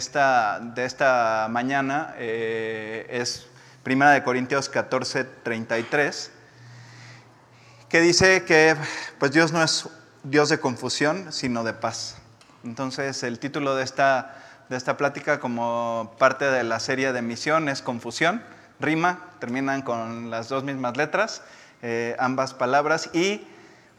esta, de esta mañana eh, es Primera de Corintios 14, 33, que dice que pues Dios no es Dios de confusión, sino de paz. Entonces el título de esta, de esta plática como parte de la serie de misión es Confusión, rima, terminan con las dos mismas letras, eh, ambas palabras, y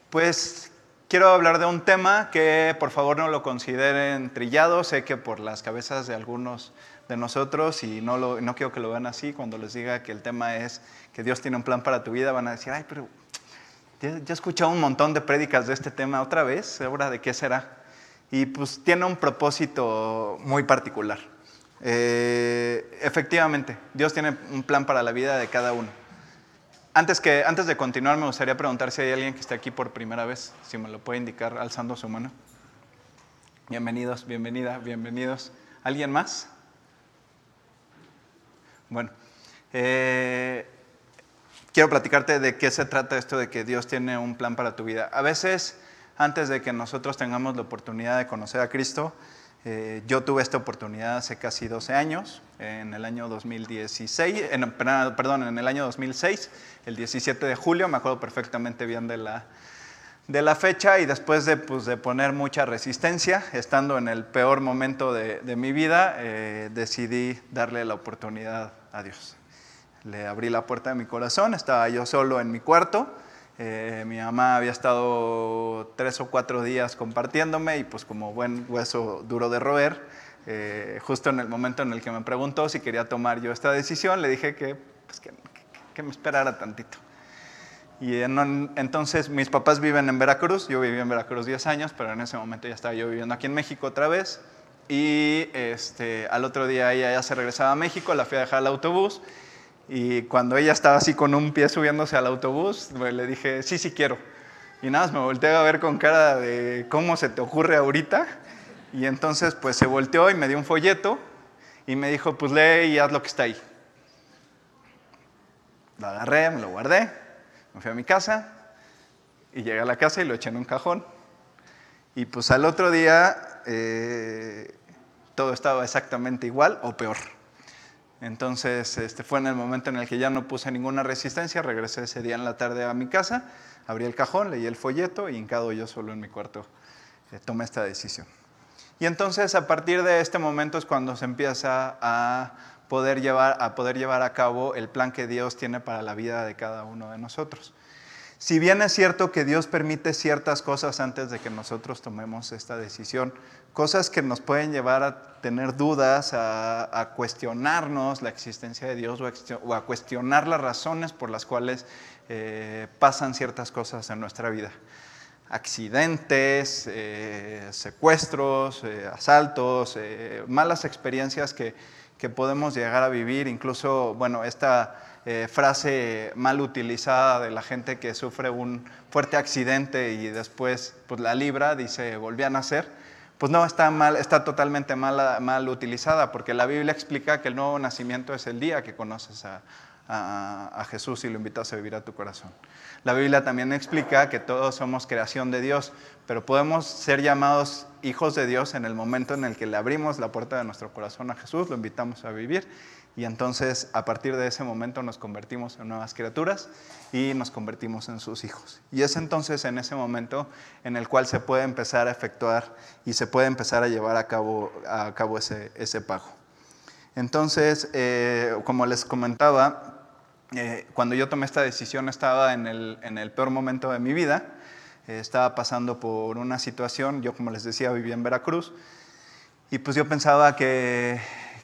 pues quiero hablar de un tema que por favor no lo consideren trillado, sé que por las cabezas de algunos de nosotros y no, lo, no quiero que lo vean así, cuando les diga que el tema es que Dios tiene un plan para tu vida, van a decir, ay, pero ya, he escuchado un montón de prédicas de este tema otra vez, ¿ahora de qué será? Y pues tiene un propósito muy particular. Eh, efectivamente, Dios tiene un plan para la vida de cada uno. Antes, que, antes de continuar, me gustaría preguntar si hay alguien que esté aquí por primera vez, si me lo puede indicar alzando su mano. Bienvenidos, bienvenida, bienvenidos. ¿Alguien más? Bueno, eh, quiero platicarte de qué se trata esto de que Dios tiene un plan para tu vida. A veces, antes de que nosotros tengamos la oportunidad de conocer a Cristo, eh, yo tuve esta oportunidad hace casi 12 años, en el año 2016, perdón, en el año 2006, el 17 de julio, me acuerdo perfectamente bien de la, de la fecha y después de, pues, de, poner mucha resistencia, estando en el peor momento de, de mi vida, eh, decidí darle la oportunidad a Dios. Le abrí la puerta de mi corazón, estaba yo solo en mi cuarto, eh, mi mamá había estado tres o cuatro días compartiéndome y pues como buen hueso duro de roer, eh, justo en el momento en el que me preguntó si quería tomar yo esta decisión, le dije que, pues, que, me esperara tantito. Y entonces mis papás viven en Veracruz, yo viví en Veracruz 10 años, pero en ese momento ya estaba yo viviendo aquí en México otra vez. Y este, al otro día ella ya se regresaba a México, la fui a dejar al autobús y cuando ella estaba así con un pie subiéndose al autobús, le dije, sí, sí quiero. Y nada me volteé a ver con cara de cómo se te ocurre ahorita. Y entonces pues se volteó y me dio un folleto y me dijo, pues lee y haz lo que está ahí. Lo agarré, me lo guardé, me fui a mi casa y llegué a la casa y lo eché en un cajón. Y pues al otro día eh, todo estaba exactamente igual o peor. Entonces este, fue en el momento en el que ya no puse ninguna resistencia, regresé ese día en la tarde a mi casa, abrí el cajón, leí el folleto y hincado yo solo en mi cuarto eh, tomé esta decisión. Y entonces a partir de este momento es cuando se empieza a poder, llevar, a poder llevar a cabo el plan que Dios tiene para la vida de cada uno de nosotros. Si bien es cierto que Dios permite ciertas cosas antes de que nosotros tomemos esta decisión, cosas que nos pueden llevar a tener dudas, a, cuestionarnos la existencia de Dios o a, cuestionar las razones por las cuales eh, pasan ciertas cosas en nuestra vida. Accidentes, eh, secuestros, eh, asaltos, malas experiencias que, que podemos llegar a vivir, incluso, bueno, esta eh, frase mal utilizada de la gente que sufre un fuerte accidente y después pues, la libra, dice, volví a nacer, pues no, está, mal, está totalmente mal, mal utilizada, porque la Biblia explica que el nuevo nacimiento es el día que conoces a, a, Jesús y lo invitas a vivir a tu corazón. La Biblia también explica que todos somos creación de Dios, pero podemos ser llamados hijos de Dios en el momento en el que le abrimos la puerta de nuestro corazón a Jesús, lo invitamos a vivir y entonces a partir de ese momento nos convertimos en nuevas criaturas y nos convertimos en sus hijos. Y es entonces en ese momento en el cual se puede empezar a efectuar y se puede empezar a llevar a cabo, a cabo ese, ese pago. Entonces, eh, como les comentaba, eh, cuando yo tomé esta decisión estaba en el, en el peor momento de mi vida, eh, estaba pasando por una situación, yo como les decía vivía en Veracruz, y pues yo pensaba que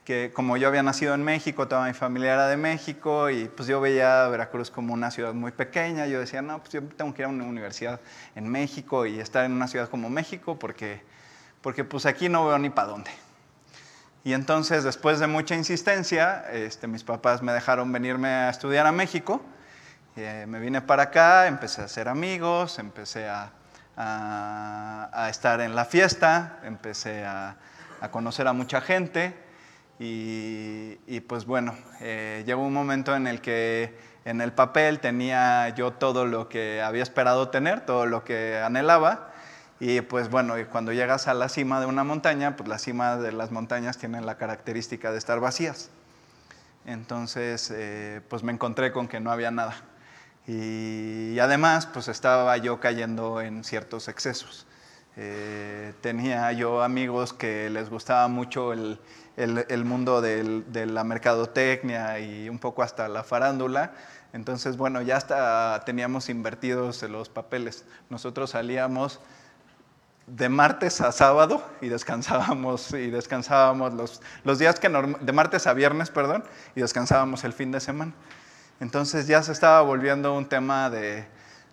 que como yo había nacido en México, toda mi familia era de México y pues yo veía a Veracruz como una ciudad muy pequeña. Yo decía, no, pues yo tengo que ir a una universidad en México y estar en una ciudad como México porque, porque pues aquí no veo ni para dónde. Y entonces, después de mucha insistencia, este, mis papás me dejaron venirme a estudiar a México. Eh, me vine para acá, empecé a hacer amigos, empecé a, a, estar en la fiesta, empecé a, a conocer a mucha gente. Y, pues bueno, eh, llegó un momento en el que en el papel tenía yo todo lo que había esperado tener, todo lo que anhelaba, Y pues bueno, cuando llegas a la cima de una montaña, pues la cima de las montañas tienen la característica de estar vacías. Entonces, eh, pues me encontré con que no había nada. Y, además, pues estaba yo cayendo en ciertos excesos. Eh, tenía yo amigos que les gustaba mucho el, el, mundo de la mercadotecnia y un poco hasta la farándula. Entonces, bueno, ya hasta teníamos invertidos los papeles. Nosotros salíamos de martes a sábado y descansábamos y descansábamos los, los días que de martes a viernes, perdón, y descansábamos el fin de semana. Entonces ya se estaba volviendo un tema de,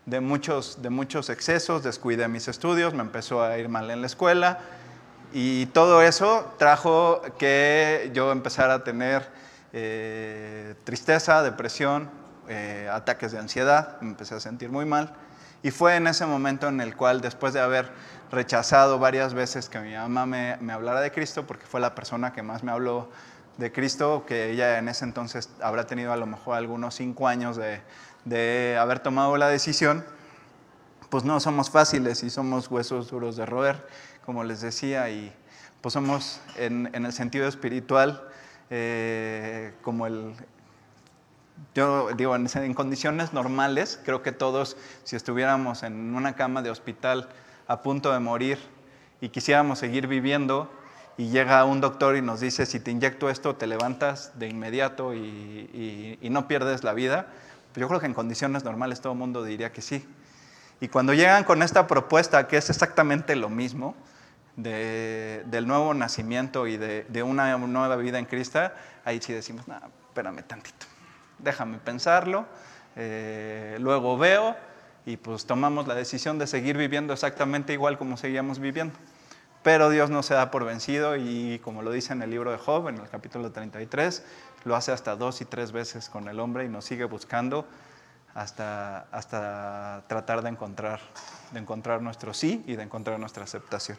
de muchos, de muchos excesos, descuidé mis estudios, me empezó a ir mal en la escuela y todo eso trajo que yo empezara a tener eh, tristeza, depresión, eh, ataques de ansiedad, me empecé a sentir muy mal. Y fue en ese momento en el cual, después de haber rechazado varias veces que mi mamá me, me, hablara de Cristo, porque fue la persona que más me habló de Cristo, que ella en ese entonces habrá tenido a lo mejor algunos cinco años de, de haber tomado la decisión, pues no somos fáciles y somos huesos duros de roer, como les decía, y pues somos en, en el sentido espiritual eh, como el, yo digo, en, en, condiciones normales, creo que todos, si estuviéramos en una cama de hospital a punto de morir y quisiéramos seguir viviendo, y llega un doctor y nos dice, si te inyecto esto, te levantas de inmediato y, y, no pierdes la vida, pues yo creo que en condiciones normales todo el mundo diría que sí. Y cuando llegan con esta propuesta, que es exactamente lo mismo, de, del nuevo nacimiento y de, una nueva vida en Cristo, ahí sí decimos, no, espérame tantito, déjame pensarlo, eh, luego veo y pues tomamos la decisión de seguir viviendo exactamente igual como seguíamos viviendo. Pero Dios no se da por vencido y como lo dice en el libro de Job, en el capítulo 33, lo hace hasta dos y tres veces con el hombre y nos sigue buscando hasta, hasta tratar de encontrar, de encontrar nuestro sí y de encontrar nuestra aceptación.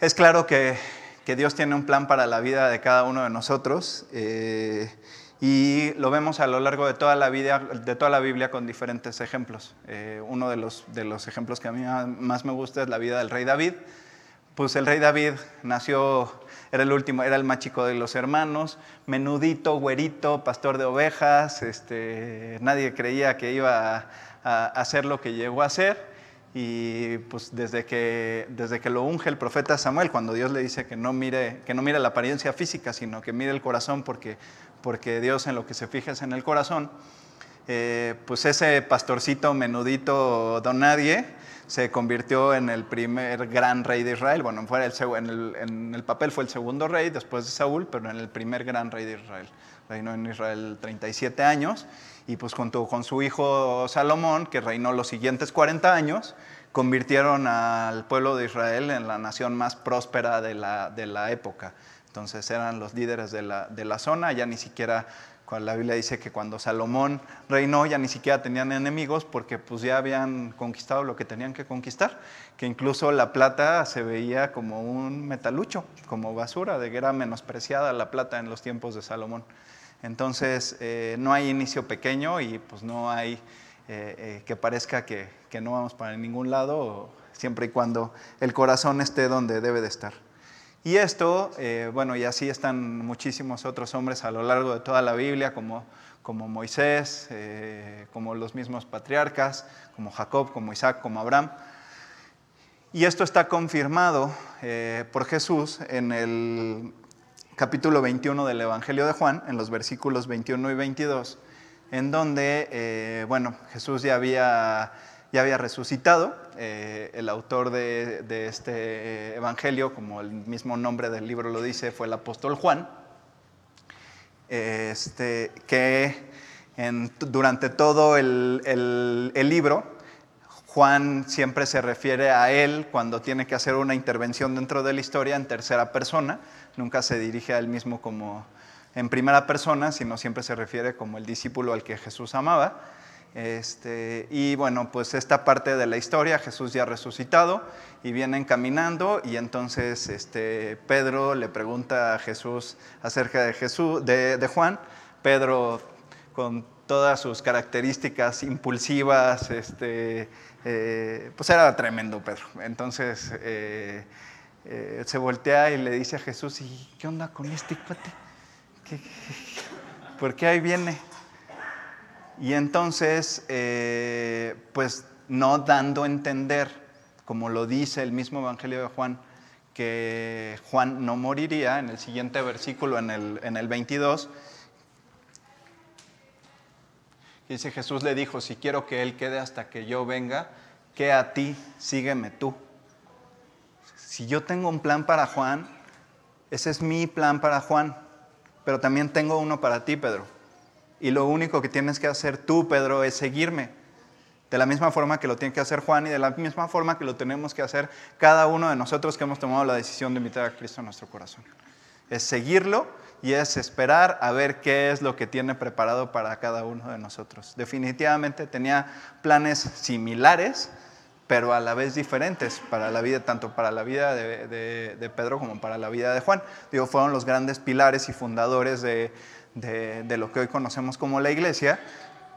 Es claro que, Dios tiene un plan para la vida de cada uno de nosotros. Eh, y lo vemos a lo largo de toda la, vida, de toda la Biblia con diferentes ejemplos. Eh, uno de los, ejemplos que a mí más me gusta es la vida del rey David. Pues el rey David nació, era el último, era el más chico de los hermanos, menudito, güerito, pastor de ovejas, este, nadie creía que iba a hacer lo que llegó a hacer. Y pues desde que, desde que lo unge el profeta Samuel, cuando Dios le dice que no, mire, que no mire la apariencia física, sino que mire el corazón, porque, porque Dios en lo que se fija es en el corazón, eh, pues ese pastorcito menudito don nadie se convirtió en el primer gran rey de Israel. Bueno, fue el, en, el, en, el, papel fue el segundo rey después de Saúl, pero en el primer gran rey de Israel. Reinó en Israel 37 años y pues junto con su hijo Salomón, que reinó los siguientes 40 años, convirtieron al pueblo de Israel en la nación más próspera de la, de la época. Entonces eran los líderes de la, de la zona, ya ni siquiera, cuando la Biblia dice que cuando Salomón reinó ya ni siquiera tenían enemigos porque pues ya habían conquistado lo que tenían que conquistar, que incluso la plata se veía como un metalucho, como basura, de que era menospreciada la plata en los tiempos de Salomón. Entonces, eh, no hay inicio pequeño y pues no hay eh, eh, que parezca que, que, no vamos para ningún lado, siempre y cuando el corazón esté donde debe de estar. Y esto, bueno, y así están muchísimos otros hombres a lo largo de toda la Biblia, como, como Moisés, como los mismos patriarcas, como Jacob, como Isaac, como Abraham. Y esto está confirmado por Jesús en el capítulo 21 del Evangelio de Juan, en los versículos 21 y 22, en donde, eh, bueno, Jesús ya había, ya había resucitado. Eh, el autor de, este Evangelio, como el mismo nombre del libro lo dice, fue el apóstol Juan, este, que durante todo el, el libro, Juan siempre se refiere a él cuando tiene que hacer una intervención dentro de la historia en tercera persona, nunca se dirige a él mismo como en primera persona, sino siempre se refiere como el discípulo al que Jesús amaba. Este, y bueno, pues esta parte de la historia, Jesús ya resucitado y vienen caminando y entonces este, Pedro le pregunta a Jesús acerca de, Jesús, de, de Juan. Pedro con todas sus características impulsivas, este, eh, pues era tremendo Pedro. Entonces eh, eh, se voltea y le dice a Jesús, ¿y qué onda con este cuate? por qué ahí viene? Y entonces, pues no dando a entender, como lo dice el mismo Evangelio de Juan, que Juan no moriría, en el siguiente versículo, en el, en el 22, dice Jesús le dijo, si quiero que Él quede hasta que yo venga, que a ti, sígueme tú. Si yo tengo un plan para Juan, ese es mi plan para Juan, pero también tengo uno para ti, Pedro. Y lo único que tienes que hacer tú, Pedro, es seguirme. De la misma forma que lo tiene que hacer Juan y de la misma forma que lo tenemos que hacer cada uno de nosotros que hemos tomado la decisión de invitar a Cristo a nuestro corazón. Es seguirlo y es esperar a ver qué es lo que tiene preparado para cada uno de nosotros. Definitivamente tenía planes similares, pero a la vez diferentes para la vida, tanto para la vida de, Pedro como para la vida de Juan. Digo, fueron los grandes pilares y fundadores de, lo que hoy conocemos como la iglesia,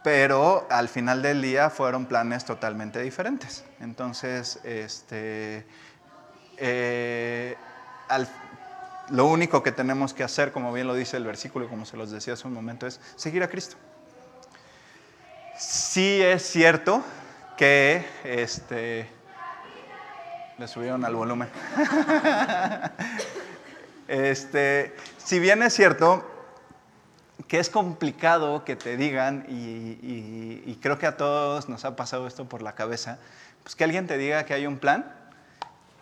pero al final del día fueron planes totalmente diferentes. Entonces, este, eh, lo único que tenemos que hacer, como bien lo dice el versículo como se los decía hace un momento, es seguir a Cristo. Sí es cierto que este le subieron al volumen. este, si bien es cierto que es complicado que te digan, y, y, creo que a todos nos ha pasado esto por la cabeza, pues que alguien te diga que hay un plan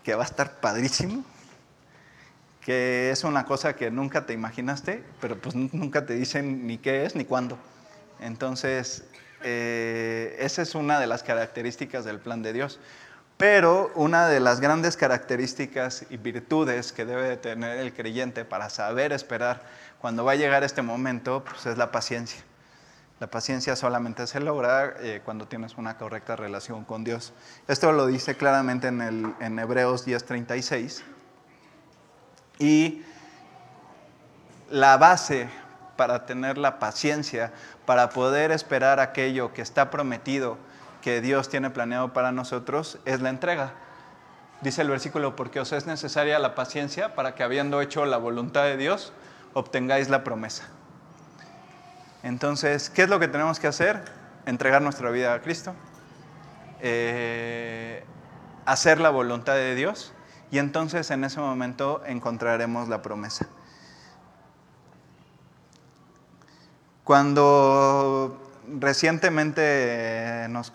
que va a estar padrísimo, que es una cosa que nunca te imaginaste, pero pues nunca te dicen ni qué es ni cuándo. Entonces, eh, esa es una de las características del plan de Dios. Pero una de las grandes características y virtudes que debe tener el creyente para saber esperar cuando va a llegar este momento, pues es la paciencia. La paciencia solamente se logra eh, cuando tienes una correcta relación con Dios. Esto lo dice claramente en, el, en Hebreos 10:36 y la base para tener la paciencia, para poder esperar aquello que está prometido, que Dios tiene planeado para nosotros, es la entrega. Dice el versículo, porque os es necesaria la paciencia para que habiendo hecho la voluntad de Dios, obtengáis la promesa. Entonces, ¿qué es lo que tenemos que hacer? Entregar nuestra vida a Cristo, eh, hacer la voluntad de Dios y entonces en ese momento encontraremos la promesa. Cuando recientemente nos,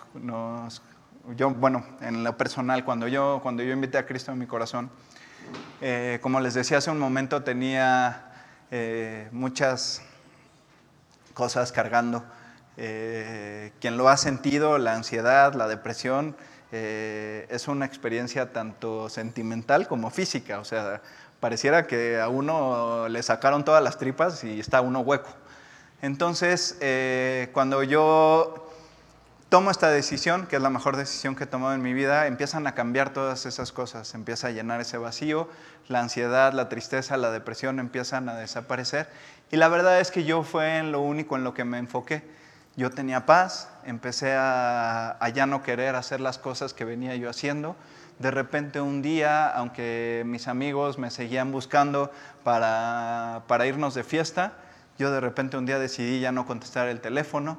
yo, bueno, en lo personal, cuando yo, cuando yo invité a Cristo en mi corazón, eh, como les decía hace un momento, tenía eh, muchas cosas cargando. Eh, quien lo ha sentido, la ansiedad, la depresión, eh, es una experiencia tanto sentimental como física. O sea, pareciera que a uno le sacaron todas las tripas y está uno hueco. Entonces, eh, cuando yo tomo esta decisión, que es la mejor decisión que he tomado en mi vida, empiezan a cambiar todas esas cosas, empieza a llenar ese vacío, la ansiedad, la tristeza, la depresión empiezan a desaparecer. Y la verdad es que yo fue en lo único en lo que me enfoqué yo tenía paz, empecé a, ya no querer hacer las cosas que venía yo haciendo. De repente un día, aunque mis amigos me seguían buscando para, irnos de fiesta, yo de repente un día decidí ya no contestar el teléfono.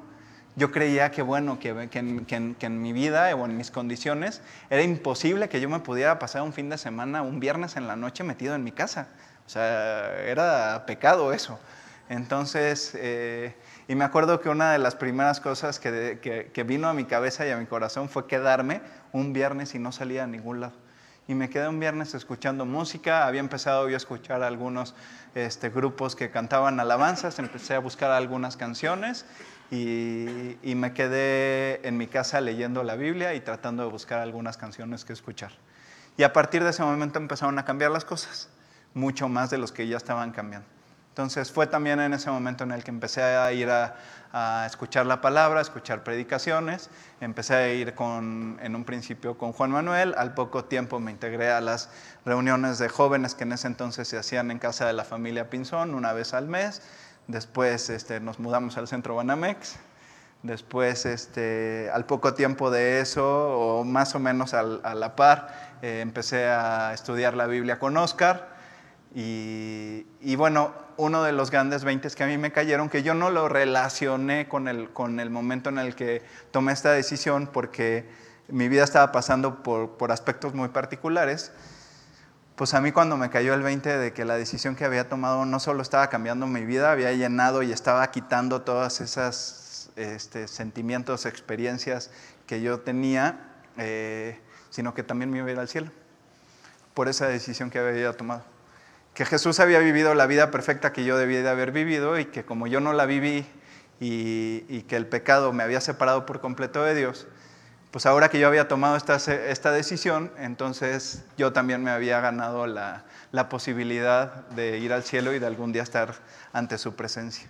Yo creía que, bueno, que, que, en mi vida o en mis condiciones era imposible que yo me pudiera pasar un fin de semana, un viernes en la noche metido en mi casa. O sea, era pecado eso. Entonces, eh, y me acuerdo que una de las primeras cosas que, vino a mi cabeza y a mi corazón fue quedarme un viernes y no salía a ningún lado. Y me quedé un viernes escuchando música, había empezado yo a escuchar algunos este, grupos que cantaban alabanzas, empecé a buscar algunas canciones y, y me quedé en mi casa leyendo la Biblia y tratando de buscar algunas canciones que escuchar. Y a partir de ese momento empezaron a cambiar las cosas, mucho más de los que ya estaban cambiando. Entonces fue también en ese momento en el que empecé a ir a, escuchar la palabra, a escuchar predicaciones. Empecé a ir con, en un principio con Juan Manuel. Al poco tiempo me integré a las reuniones de jóvenes que en ese entonces se hacían en casa de la familia Pinzón una vez al mes. Después este, nos mudamos al centro Banamex. Después, este, al poco tiempo de eso, o más o menos a la par, eh, empecé a estudiar la Biblia con Oscar. Y, bueno, uno de los grandes 20 que a mí me cayeron, que yo no lo relacioné con el, con el momento en el que tomé esta decisión, porque mi vida estaba pasando por, por aspectos muy particulares, pues a mí cuando me cayó el 20 de que la decisión que había tomado no solo estaba cambiando mi vida, había llenado y estaba quitando todas esas este, sentimientos, experiencias que yo tenía, eh, sino que también me iba a ir al cielo por esa decisión que había tomado. Que Jesús había vivido la vida perfecta que yo debía de haber vivido y que como yo no la viví y, que el pecado me había separado por completo de Dios, pues ahora que yo había tomado esta, esta decisión, entonces yo también me había ganado la, la posibilidad de ir al cielo y de algún día estar ante su presencia.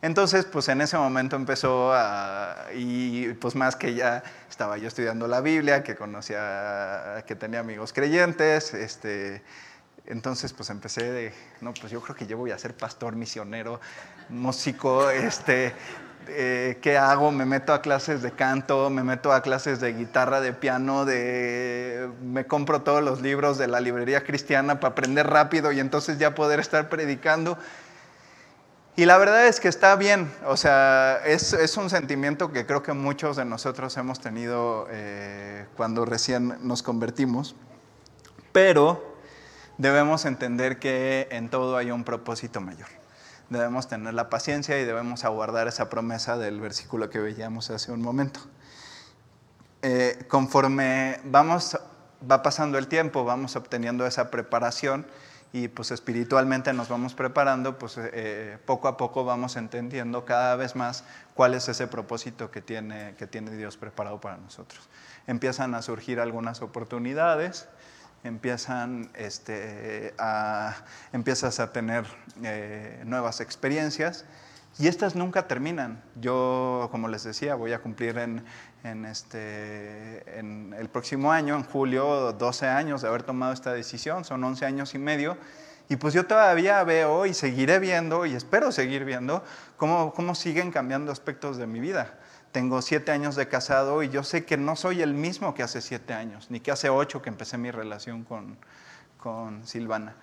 Entonces, pues en ese momento empezó a, y pues más que ya estaba yo estudiando la Biblia, que conocía, que tenía amigos creyentes, este, entonces pues empecé de, no, pues yo creo que yo voy a ser pastor, misionero, músico, este, eh, ¿qué hago? Me meto a clases de canto, me meto a clases de guitarra, de piano, de, me compro todos los libros de la librería cristiana para aprender rápido y entonces ya poder estar predicando. Y la verdad es que está bien, o sea, es, es un sentimiento que creo que muchos de nosotros hemos tenido eh, cuando recién nos convertimos, pero debemos entender que en todo hay un propósito mayor. Debemos tener la paciencia y debemos aguardar esa promesa del versículo que veíamos hace un momento. Eh, conforme vamos, va pasando el tiempo, vamos obteniendo esa preparación y pues espiritualmente nos vamos preparando, pues eh, poco a poco vamos entendiendo cada vez más cuál es ese propósito que tiene, que tiene Dios preparado para nosotros. Empiezan a surgir algunas oportunidades, empiezan este, a, empiezas a tener eh, nuevas experiencias y estas nunca terminan. Yo, como les decía, voy a cumplir en, en, este, en el próximo año, en julio, 12 años de haber tomado esta decisión, son 11 años y medio. Y pues yo todavía veo y seguiré viendo y espero seguir viendo cómo, cómo siguen cambiando aspectos de mi vida. Tengo siete años de casado y yo sé que no soy el mismo que hace siete años, ni que hace ocho que empecé mi relación con, con Silvana.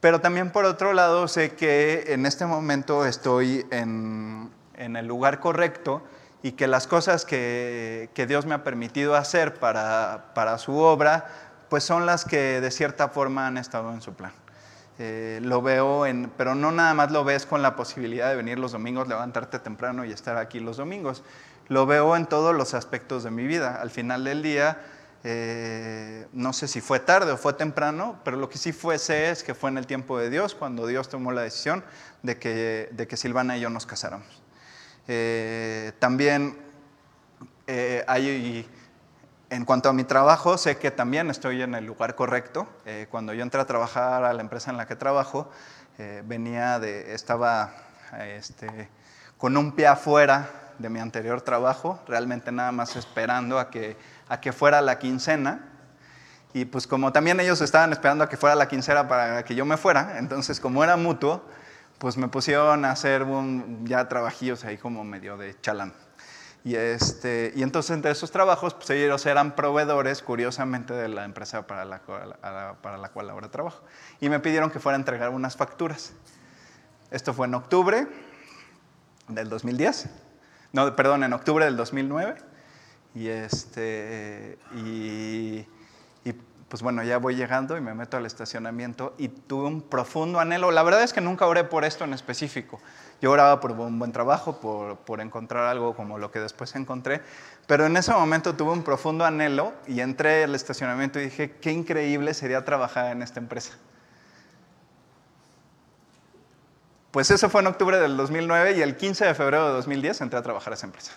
Pero también por otro lado sé que en este momento estoy en, en el lugar correcto y que las cosas que, Dios me ha permitido hacer para, su obra, pues son las que de cierta forma han estado en su plan. Eh, lo veo en, pero no nada más lo ves con la posibilidad de venir los domingos, levantarte temprano y estar aquí los domingos. Lo veo en todos los aspectos de mi vida. Al final del día, eh, no sé si fue tarde o fue temprano, pero lo que sí fue sé es que fue en el tiempo de Dios, cuando Dios tomó la decisión de que, de que Silvana y yo nos casáramos. Eh, también hay, en cuanto a mi trabajo, sé que también estoy en el lugar correcto. Eh, cuando yo entré a trabajar a la empresa en la que trabajo, venía de, estaba este, con un pie afuera de mi anterior trabajo, realmente nada más esperando a que, a que fuera la quincena. Y pues como también ellos estaban esperando a que fuera la quincena para que yo me fuera, entonces como era mutuo, pues me pusieron a hacer un, ya trabajillos ahí como medio de chalán. Y, este, y entonces entre esos trabajos, pues ellos eran proveedores, curiosamente, de la empresa para la, para la cual ahora trabajo. Y me pidieron que fuera a entregar unas facturas. Esto fue en octubre del 2010. No, perdón, en octubre del 2009. Y, este, y pues bueno, ya voy llegando y me meto al estacionamiento y tuve un profundo anhelo. La verdad es que nunca oré por esto en específico. Yo oraba por un buen trabajo, por, por encontrar algo como lo que después encontré, pero en ese momento tuve un profundo anhelo y entré al estacionamiento y dije, qué increíble sería trabajar en esta empresa. Pues eso fue en octubre del 2009 y el 15 de febrero de 2010 entré a trabajar a esa empresa.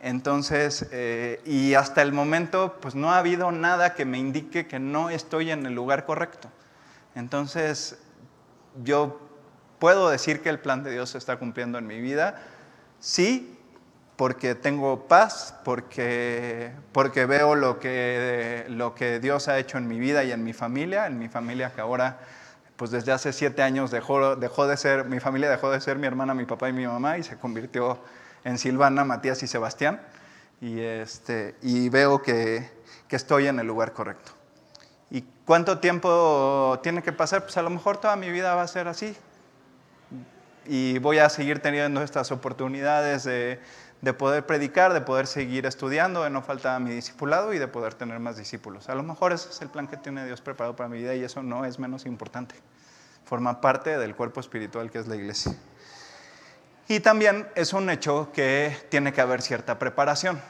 Entonces, eh, y hasta el momento, pues no ha habido nada que me indique que no estoy en el lugar correcto. Entonces, yo puedo decir que el plan de Dios se está cumpliendo en mi vida, sí, porque tengo paz, porque, porque veo lo que, lo que Dios ha hecho en mi vida y en mi familia, en mi familia que ahora, pues desde hace siete años dejó, dejó de ser, mi familia dejó de ser mi hermana, mi papá y mi mamá y se convirtió en Silvana, Matías y Sebastián, y, este, y veo que, que estoy en el lugar correcto. ¿Y cuánto tiempo tiene que pasar? Pues a lo mejor toda mi vida va a ser así. Y voy a seguir teniendo estas oportunidades de, de poder predicar, de poder seguir estudiando, de no faltar mi discipulado y de poder tener más discípulos. A lo mejor ese es el plan que tiene Dios preparado para mi vida y eso no es menos importante. Forma parte del cuerpo espiritual que es la iglesia. Y también es un hecho que tiene que haber cierta preparación.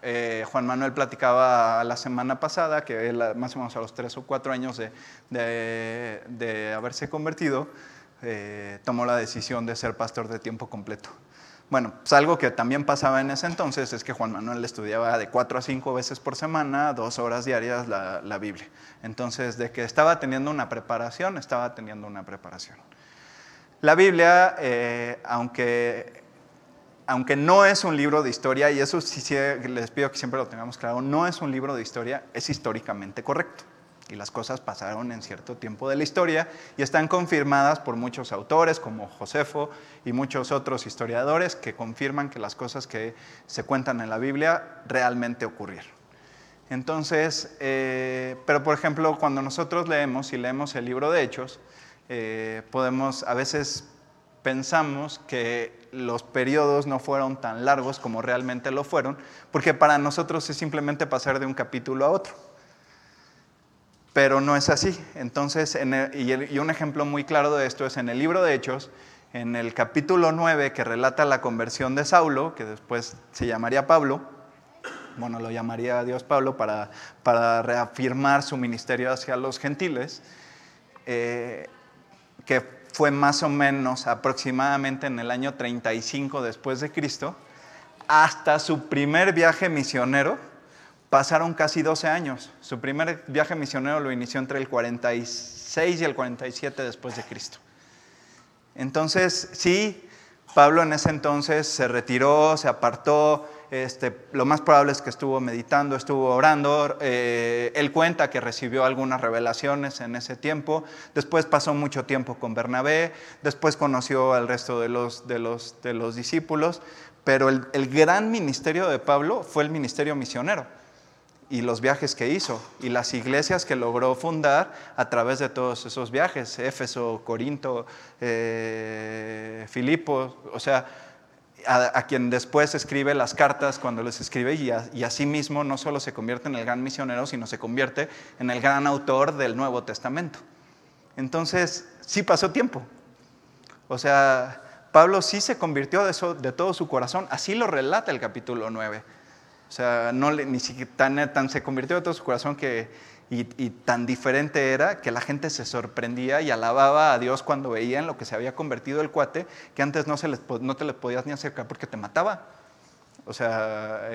Eh, Juan Manuel platicaba la semana pasada que él, más o menos a los tres o cuatro años de, de, haberse convertido, eh, tomó la decisión de ser pastor de tiempo completo. Bueno, pues algo que también pasaba en ese entonces es que Juan Manuel estudiaba de cuatro a cinco veces por semana, dos horas diarias la, Biblia. Entonces, de que estaba teniendo una preparación, estaba teniendo una preparación. La Biblia, eh, aunque, aunque no es un libro de historia, y eso sí les pido que siempre lo tengamos claro, no es un libro de historia, es históricamente correcto y las cosas pasaron en cierto tiempo de la historia y están confirmadas por muchos autores como Josefo y muchos otros historiadores que confirman que las cosas que se cuentan en la Biblia realmente ocurrieron. Entonces, eh, pero por ejemplo, cuando nosotros leemos y leemos el libro de Hechos, eh, podemos, a veces pensamos que los periodos no fueron tan largos como realmente lo fueron, porque para nosotros es simplemente pasar de un capítulo a otro pero no es así. Entonces, y, un ejemplo muy claro de esto es en el libro de Hechos, en el capítulo 9 que relata la conversión de Saulo, que después se llamaría Pablo, bueno, lo llamaría Dios Pablo para, para reafirmar su ministerio hacia los gentiles, eh, que fue más o menos aproximadamente en el año 35 después de Cristo, hasta su primer viaje misionero, Pasaron casi 12 años. Su primer viaje misionero lo inició entre el 46 y el 47 después de Cristo. Entonces, sí, Pablo en ese entonces se retiró, se apartó, este, lo más probable es que estuvo meditando, estuvo orando. Eh, él cuenta que recibió algunas revelaciones en ese tiempo. Después pasó mucho tiempo con Bernabé. Después conoció al resto de los, de los, de los discípulos. Pero el, el gran ministerio de Pablo fue el ministerio misionero y los viajes que hizo y las iglesias que logró fundar a través de todos esos viajes, Éfeso, Corinto, eh, Filipo, o sea, a, quien después escribe las cartas cuando les escribe y, y así mismo no solo se convierte en el gran misionero, sino se convierte en el gran autor del Nuevo Testamento. Entonces, sí pasó tiempo. O sea, Pablo sí se convirtió de, todo su corazón, así lo relata el capítulo 9 o sea, no ni siquiera tan, se convirtió de todo su corazón que, y, tan diferente era que la gente se sorprendía y alababa a Dios cuando veían lo que se había convertido el cuate, que antes no, se les, no te le podías ni acercar porque te mataba. O sea,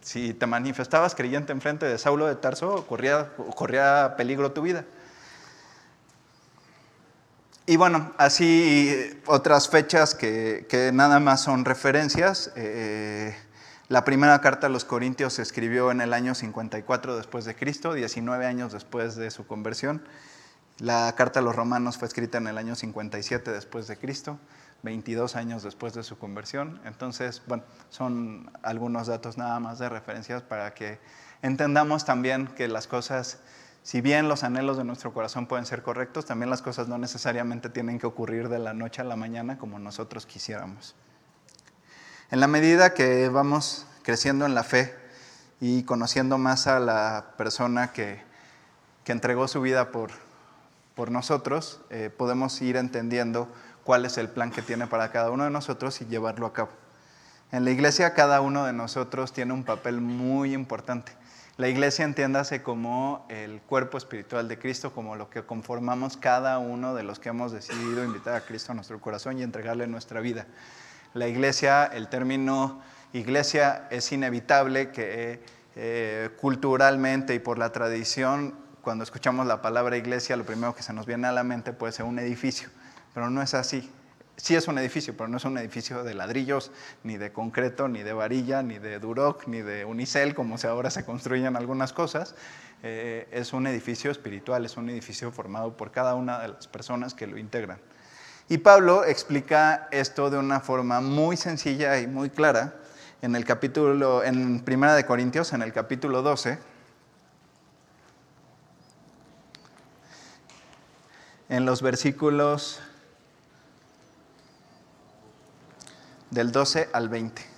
si te manifestabas creyente enfrente de Saulo de Tarso, corría, corría peligro tu vida. Y bueno, así otras fechas que, nada más son referencias. Eh, la primera carta a los Corintios se escribió en el año 54 después de Cristo, 19 años después de su conversión. La carta a los Romanos fue escrita en el año 57 después de Cristo, 22 años después de su conversión. Entonces, bueno, son algunos datos nada más de referencias para que entendamos también que las cosas, si bien los anhelos de nuestro corazón pueden ser correctos, también las cosas no necesariamente tienen que ocurrir de la noche a la mañana como nosotros quisiéramos. En la medida que vamos creciendo en la fe y conociendo más a la persona que, entregó su vida por, por nosotros, eh, podemos ir entendiendo cuál es el plan que tiene para cada uno de nosotros y llevarlo a cabo. En la iglesia cada uno de nosotros tiene un papel muy importante. La iglesia entiéndase como el cuerpo espiritual de Cristo, como lo que conformamos cada uno de los que hemos decidido invitar a Cristo a nuestro corazón y entregarle nuestra vida la iglesia, el término iglesia es inevitable que eh, culturalmente y por la tradición, cuando escuchamos la palabra iglesia, lo primero que se nos viene a la mente puede ser un edificio, pero no es así. Sí es un edificio, pero no es un edificio de ladrillos, ni de concreto, ni de varilla, ni de duroc, ni de unicel, como ahora se construyen algunas cosas. Eh, es un edificio espiritual, es un edificio formado por cada una de las personas que lo integran. Y Pablo explica esto de una forma muy sencilla y muy clara en el capítulo, en Primera de Corintios, en el capítulo 12, en los versículos del 12 al 20.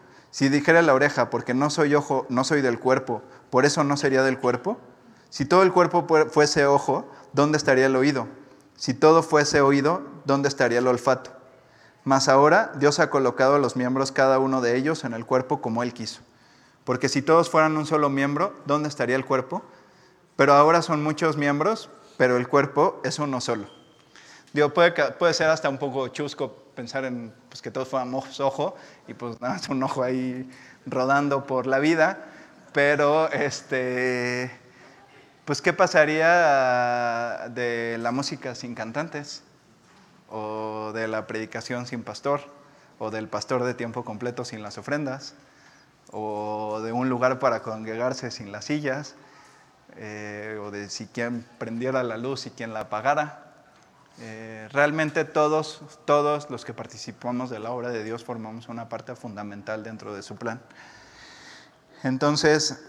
Si dijera la oreja, porque no soy ojo, no soy del cuerpo, ¿por eso no sería del cuerpo? Si todo el cuerpo fuese ojo, ¿dónde estaría el oído? Si todo fuese oído, ¿dónde estaría el olfato? Mas ahora Dios ha colocado a los miembros, cada uno de ellos, en el cuerpo como Él quiso. Porque si todos fueran un solo miembro, ¿dónde estaría el cuerpo? Pero ahora son muchos miembros, pero el cuerpo es uno solo. Digo, puede, puede ser hasta un poco chusco pensar en pues, que todos fuéramos ojo y pues nada, es un ojo ahí rodando por la vida, pero este, pues ¿qué pasaría de la música sin cantantes? O de la predicación sin pastor, o del pastor de tiempo completo sin las ofrendas, o de un lugar para congregarse sin las sillas. Eh, o de si quien prendiera la luz y quien la apagara. Eh, realmente todos, todos los que participamos de la obra de Dios formamos una parte fundamental dentro de su plan. Entonces,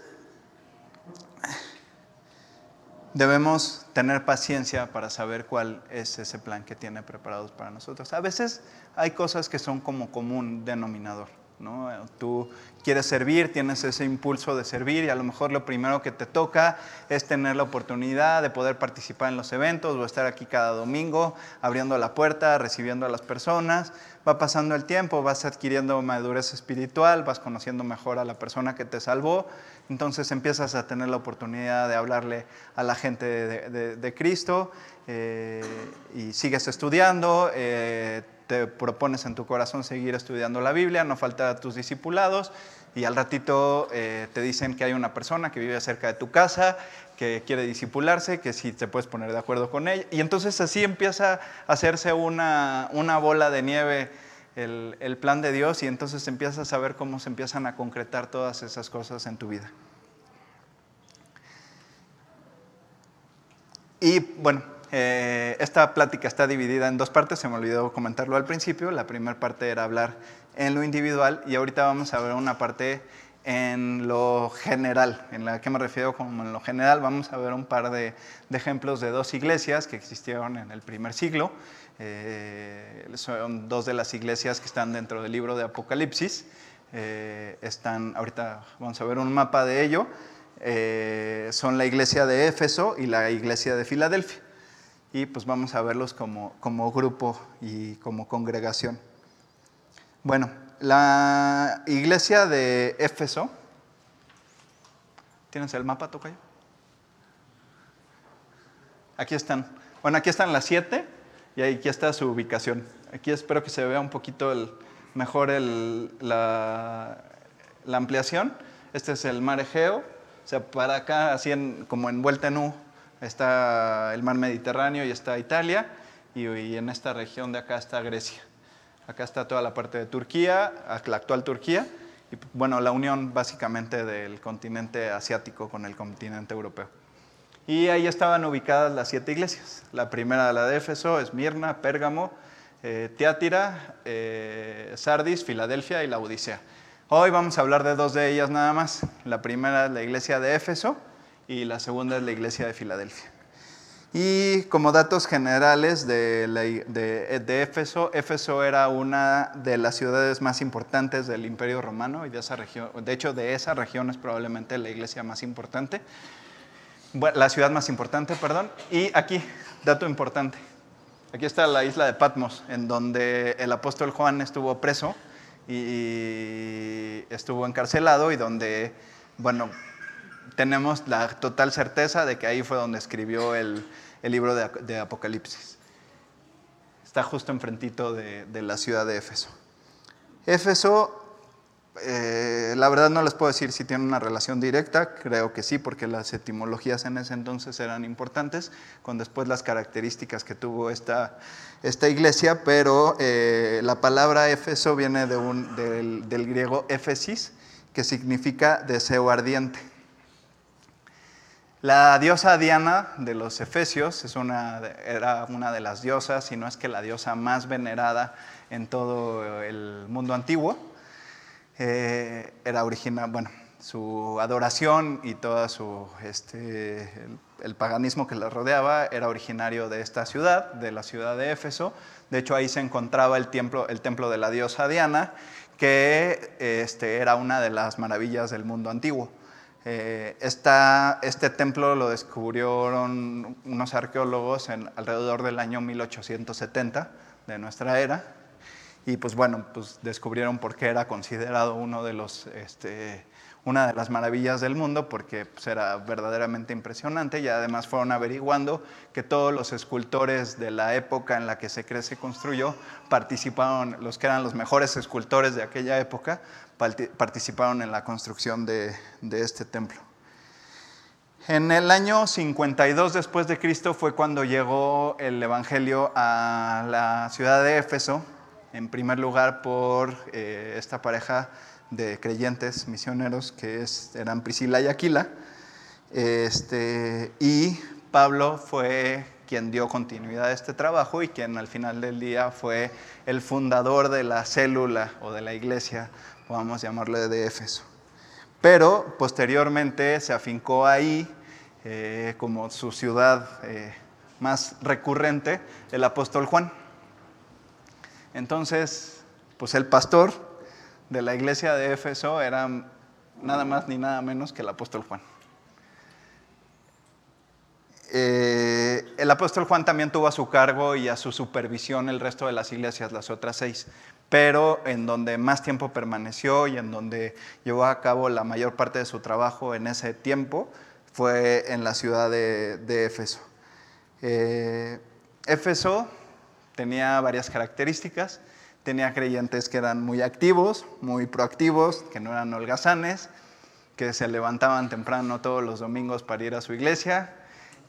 debemos tener paciencia para saber cuál es ese plan que tiene preparados para nosotros. A veces hay cosas que son como común denominador. ¿No? Tú quieres servir, tienes ese impulso de servir y a lo mejor lo primero que te toca es tener la oportunidad de poder participar en los eventos o estar aquí cada domingo abriendo la puerta, recibiendo a las personas. Va pasando el tiempo, vas adquiriendo madurez espiritual, vas conociendo mejor a la persona que te salvó, entonces empiezas a tener la oportunidad de hablarle a la gente de, Cristo eh, y sigues estudiando. Eh, te propones en tu corazón seguir estudiando la Biblia, no falta tus discipulados, y al ratito eh, te dicen que hay una persona que vive cerca de tu casa, que quiere discipularse, que si te puedes poner de acuerdo con ella. Y entonces así empieza a hacerse una, una bola de nieve el, el, plan de Dios y entonces empiezas a ver cómo se empiezan a concretar todas esas cosas en tu vida. Y bueno, eh, esta plática está dividida en dos partes, se me olvidó comentarlo al principio. La primera parte era hablar en lo individual y ahorita vamos a ver una parte en lo general. ¿En la que me refiero como en lo general? Vamos a ver un par de, ejemplos de dos iglesias que existieron en el primer siglo. Eh, son dos de las iglesias que están dentro del libro de Apocalipsis. Eh, están, ahorita vamos a ver un mapa de ello. son la iglesia de Éfeso y la iglesia de Filadelfia y pues vamos a verlos como, como grupo y como congregación. Bueno, la iglesia de Éfeso, ¿tienes el mapa, Tocayo? Aquí están. Bueno, aquí están las siete y aquí está su ubicación. Aquí espero que se vea un poquito el, mejor el, la, ampliación. Este es el mar Egeo, o sea, para acá, así en, como envuelta en U, está el mar Mediterráneo y está Italia, y, en esta región de acá está Grecia. Acá está toda la parte de Turquía, la actual Turquía, y bueno, la unión básicamente del continente asiático con el continente europeo. Y ahí estaban ubicadas las siete iglesias. La primera, la de Éfeso, Esmirna, Pérgamo, eh, Teátira, eh, Sardis, Filadelfia y la Odisea. Hoy vamos a hablar de dos de ellas nada más. La primera es la iglesia de Éfeso, y la segunda es la iglesia de Filadelfia. Y como datos generales de, de, Éfeso, Éfeso era una de las ciudades más importantes del Imperio Romano y de esa región, de hecho de esa región es probablemente la iglesia más importante, la ciudad más importante, perdón. Y aquí, dato importante, aquí está la isla de Patmos, en donde el apóstol Juan estuvo preso y estuvo encarcelado y donde, bueno, tenemos la total certeza de que ahí fue donde escribió el, libro de, Apocalipsis. Está justo enfrentito de, de la ciudad de Éfeso. Éfeso eh, la verdad no les puedo decir si tiene una relación directa, creo que sí, porque las etimologías en ese entonces eran importantes, con después las características que tuvo esta, esta iglesia, pero eh, la palabra Éfeso viene de un, del, griego éfesis, que significa deseo ardiente. La diosa Diana de los Efesios era una de las diosas, si no es que la diosa más venerada en todo el mundo antiguo. Eh, era original, bueno, su adoración y todo su, este, el, paganismo que la rodeaba era originario de esta ciudad, de la ciudad de Éfeso. De hecho, ahí se encontraba el templo, el templo de la diosa Diana, que este, era una de las maravillas del mundo antiguo. Eh, este templo lo descubrieron unos arqueólogos alrededor del año 1870 de nuestra era. Y pues bueno, pues descubrieron por qué era considerado uno de los, este, una de las maravillas del mundo, porque pues, era verdaderamente impresionante y además fueron averiguando que todos los escultores de la época en la que se cree se construyó participaron, los que eran los mejores escultores de aquella época, participaron en la construcción de, de este templo. En el año 52 después de Cristo fue cuando llegó el Evangelio a la ciudad de Éfeso, en primer lugar por eh, esta pareja de creyentes misioneros que eran Priscila y Aquila. Este, y Pablo fue quien dio continuidad a este trabajo y quien al final del día fue el fundador de la célula o de la iglesia, podemos llamarle de Éfeso. Pero posteriormente se afincó ahí eh, como su ciudad eh, más recurrente el apóstol Juan. Entonces, pues el pastor de la iglesia de Éfeso era nada más ni nada menos que el apóstol Juan. Eh, el apóstol Juan también tuvo a su cargo y a su supervisión el resto de las iglesias, las otras seis, pero en donde más tiempo permaneció y en donde llevó a cabo la mayor parte de su trabajo en ese tiempo fue en la ciudad de, Éfeso. Eh, Éfeso tenía varias características. Tenía creyentes que eran muy activos, muy proactivos, que no eran holgazanes, que se levantaban temprano todos los domingos para ir a su iglesia,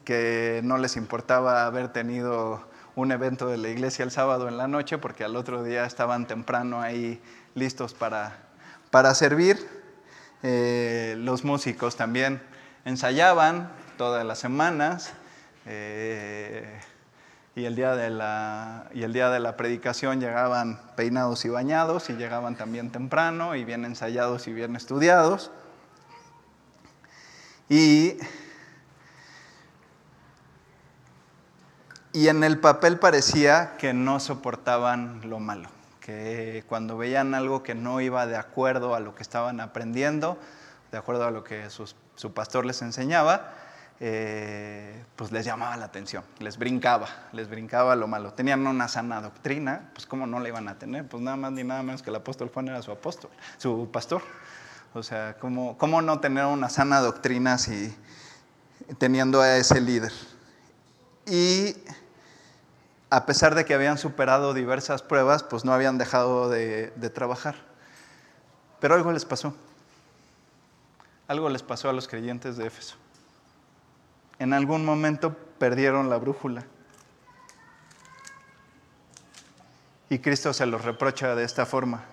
que no les importaba haber tenido un evento de la iglesia el sábado en la noche porque al otro día estaban temprano ahí listos para, para servir. Eh, los músicos también ensayaban todas las semanas. Eh, y el día de la, y el día de la predicación llegaban peinados y bañados y llegaban también temprano y bien ensayados y bien estudiados. Y, y en el papel parecía que no soportaban lo malo, que cuando veían algo que no iba de acuerdo a lo que estaban aprendiendo, de acuerdo a lo que su pastor les enseñaba, eh, pues les llamaba la atención, les brincaba, les brincaba lo malo. Tenían una sana doctrina, pues cómo no la iban a tener, pues nada más ni nada menos que el apóstol Juan era su apóstol, su pastor. O sea, ¿cómo, cómo no tener una sana doctrina si teniendo a ese líder? Y a pesar de que habían superado diversas pruebas, pues no habían dejado de, de trabajar. Pero algo les pasó. Algo les pasó a los creyentes de Éfeso en algún momento perdieron la brújula. Y Cristo se los reprocha de esta forma.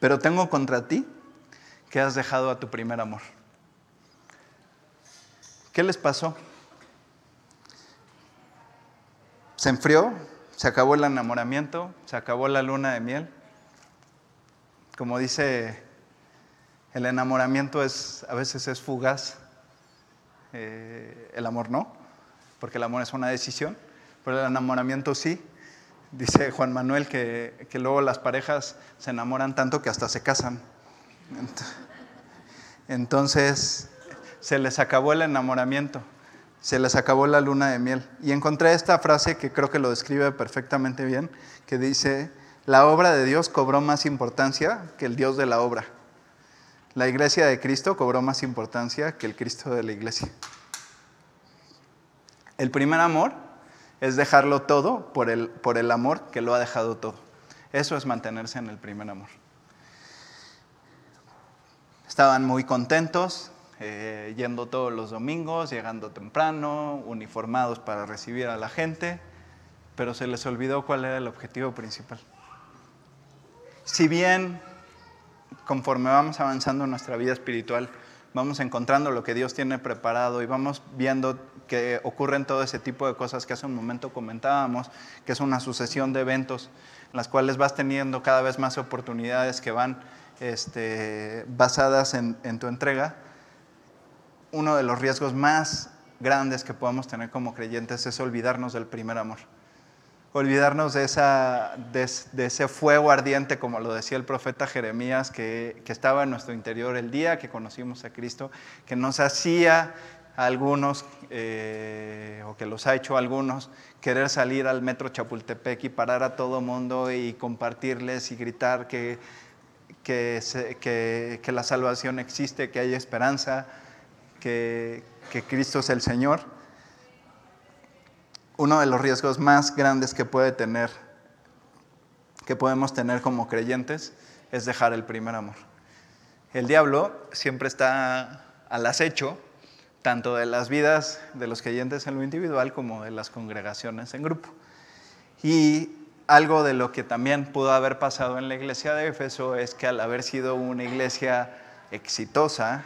Pero tengo contra ti que has dejado a tu primer amor. ¿Qué les pasó? Se enfrió, se acabó el enamoramiento, se acabó la luna de miel. Como dice el enamoramiento es, a veces es fugaz, eh, el amor no, porque el amor es una decisión, pero el enamoramiento sí. Dice Juan Manuel que, que luego las parejas se enamoran tanto que hasta se casan. Entonces, se les acabó el enamoramiento, se les acabó la luna de miel. Y encontré esta frase que creo que lo describe perfectamente bien, que dice, La obra de Dios cobró más importancia que el Dios de la obra. La iglesia de Cristo cobró más importancia que el Cristo de la iglesia. El primer amor es dejarlo todo por el, por el amor que lo ha dejado todo. Eso es mantenerse en el primer amor. Estaban muy contentos, eh, yendo todos los domingos, llegando temprano, uniformados para recibir a la gente, pero se les olvidó cuál era el objetivo principal. Si bien conforme vamos avanzando en nuestra vida espiritual, vamos encontrando lo que Dios tiene preparado y vamos viendo que ocurren todo ese tipo de cosas que hace un momento comentábamos, que es una sucesión de eventos en las cuales vas teniendo cada vez más oportunidades que van este, basadas en, en tu entrega. Uno de los riesgos más grandes que podemos tener como creyentes es olvidarnos del primer amor olvidarnos de, esa, de, ese fuego ardiente, como lo decía el profeta Jeremías, que, estaba en nuestro interior el día que conocimos a Cristo, que nos hacía a algunos, eh, o que los ha hecho a algunos, querer salir al metro Chapultepec y parar a todo mundo y compartirles y gritar que, que, que la salvación existe, que hay esperanza, que, que Cristo es el Señor uno de los riesgos más grandes que puede tener, que podemos tener como creyentes, es dejar el primer amor. El diablo siempre está al acecho, tanto de las vidas de los creyentes en lo individual como de las congregaciones en grupo. Y algo de lo que también pudo haber pasado en la iglesia de Éfeso es que al haber sido una iglesia exitosa,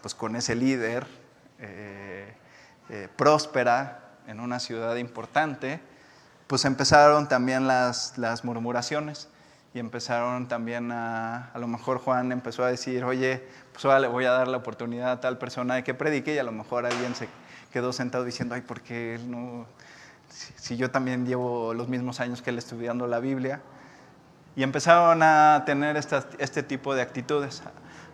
pues con ese líder eh, eh, próspera, en una ciudad importante, pues empezaron también las, las murmuraciones y empezaron también a, a lo mejor Juan empezó a decir, oye, pues ahora le voy a dar la oportunidad a tal persona de que predique y a lo mejor alguien se quedó sentado diciendo, ay, ¿por qué él no? Si, yo también llevo los mismos años que él estudiando la Biblia. Y empezaron a tener este tipo de actitudes.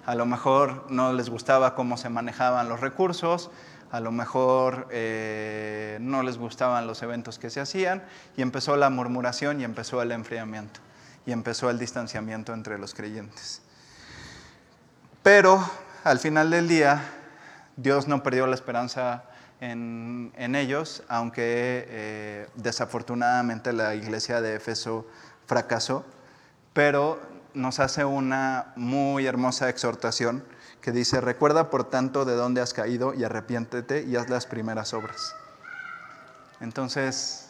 A lo mejor no les gustaba cómo se manejaban los recursos, a lo mejor eh, no les gustaban los eventos que se hacían y empezó la murmuración y empezó el enfriamiento y empezó el distanciamiento entre los creyentes. Pero al final del día, Dios no perdió la esperanza en, ellos, aunque eh, desafortunadamente la iglesia de Éfeso fracasó, pero nos hace una muy hermosa exhortación que dice, recuerda por tanto de dónde has caído y arrepiéntete y haz las primeras obras. Entonces,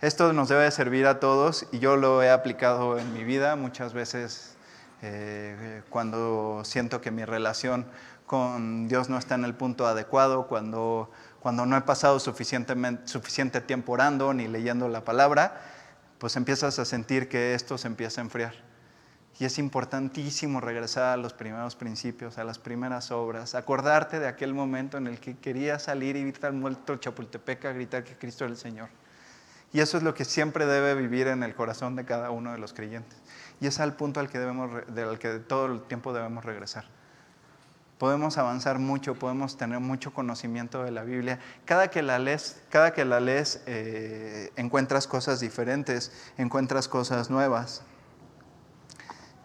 esto nos debe servir a todos y yo lo he aplicado en mi vida muchas veces eh, cuando siento que mi relación con Dios no está en el punto adecuado, cuando, cuando no he pasado suficiente tiempo orando ni leyendo la palabra, pues empiezas a sentir que esto se empieza a enfriar. Y es importantísimo regresar a los primeros principios, a las primeras obras, acordarte de aquel momento en el que querías salir y gritar muerto Chapultepec a gritar que Cristo es el Señor. Y eso es lo que siempre debe vivir en el corazón de cada uno de los creyentes. Y es al punto al que, debemos, del que todo el tiempo debemos regresar. Podemos avanzar mucho, podemos tener mucho conocimiento de la Biblia. Cada que la lees, cada que la lees eh, encuentras cosas diferentes, encuentras cosas nuevas.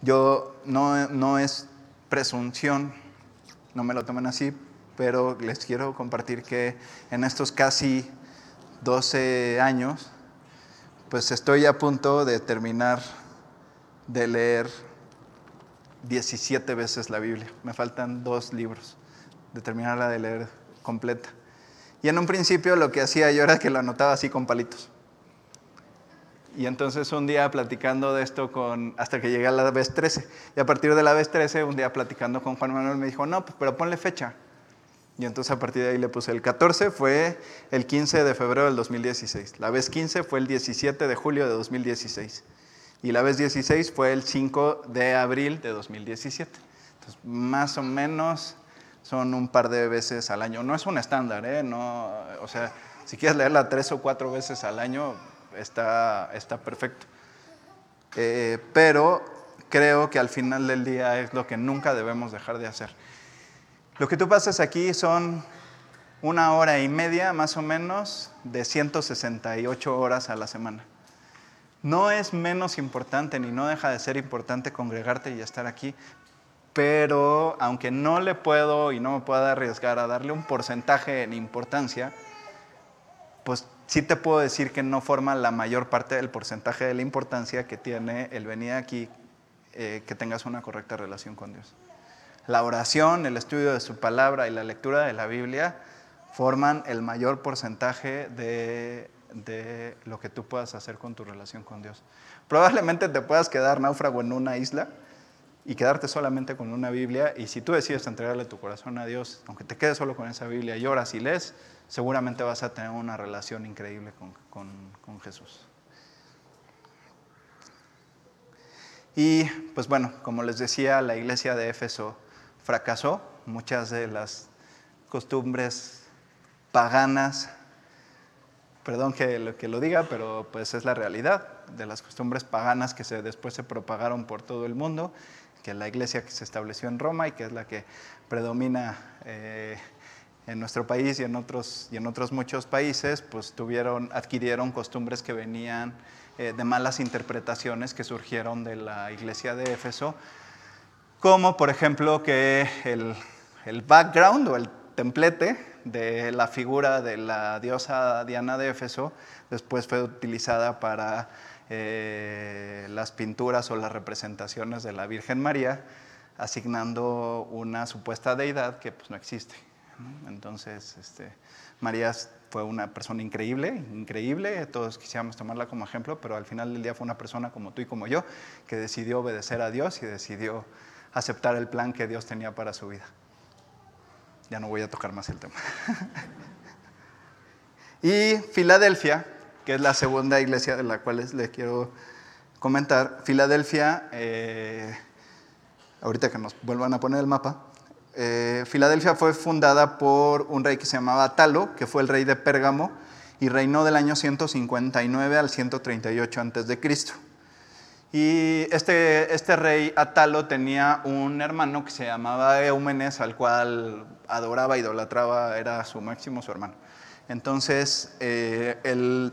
Yo no, es presunción, no me lo tomen así, pero les quiero compartir que en estos casi 12 años, pues estoy a punto de terminar de leer 17 veces la Biblia. Me faltan dos libros de terminarla de leer completa. Y en un principio lo que hacía yo era que lo anotaba así con palitos. Y entonces un día platicando de esto con, hasta que llegué a la vez 13. Y a partir de la vez 13, un día platicando con Juan Manuel me dijo, no, pues, pero ponle fecha. Y entonces a partir de ahí le puse el 14, fue el 15 de febrero del 2016. La vez 15 fue el 17 de julio de 2016. Y la vez 16 fue el 5 de abril de 2017. Entonces, más o menos son un par de veces al año. No es un estándar, ¿eh? No, o sea, si quieres leerla tres o cuatro veces al año, está, está perfecto. Eh, pero creo que al final del día es lo que nunca debemos dejar de hacer. Lo que tú pasas aquí son una hora y media más o menos de 168 horas a la semana. No es menos importante ni no deja de ser importante congregarte y estar aquí, pero aunque no le puedo y no me puedo arriesgar a darle un porcentaje en importancia, pues sí te puedo decir que no forma la mayor parte del porcentaje de la importancia que tiene el venir aquí, eh, que tengas una correcta relación con Dios. La oración, el estudio de su palabra y la lectura de la Biblia forman el mayor porcentaje de, de lo que tú puedas hacer con tu relación con Dios. Probablemente te puedas quedar náufrago en una isla y quedarte solamente con una Biblia y si tú decides entregarle tu corazón a Dios, aunque te quedes solo con esa Biblia y oras y lees, seguramente vas a tener una relación increíble con, con Jesús. Y pues bueno, como les decía, la iglesia de Éfeso fracasó, muchas de las costumbres paganas, perdón que lo, que lo diga, pero pues es la realidad de las costumbres paganas que se, después se propagaron por todo el mundo, que la iglesia que se estableció en Roma y que es la que predomina eh, en nuestro país y en otros, y en otros muchos países, pues tuvieron, adquirieron costumbres que venían eh, de malas interpretaciones que surgieron de la iglesia de Éfeso, como por ejemplo que el, background o el templete de la figura de la diosa Diana de Éfeso después fue utilizada para eh, las pinturas o las representaciones de la Virgen María, asignando una supuesta deidad que pues, no existe. Entonces, este, María fue una persona increíble, increíble, todos quisiéramos tomarla como ejemplo, pero al final del día fue una persona como tú y como yo, que decidió obedecer a Dios y decidió aceptar el plan que Dios tenía para su vida. Ya no voy a tocar más el tema. y Filadelfia, que es la segunda iglesia de la cual les quiero comentar, Filadelfia, eh, ahorita que nos vuelvan a poner el mapa, eh, Filadelfia fue fundada por un rey que se llamaba Talo, que fue el rey de Pérgamo, y reinó del año 159 al 138 a.C. Y este, este rey Atalo tenía un hermano que se llamaba Eumenes, al cual adoraba, idolatraba, era su máximo su hermano. Entonces, eh, él,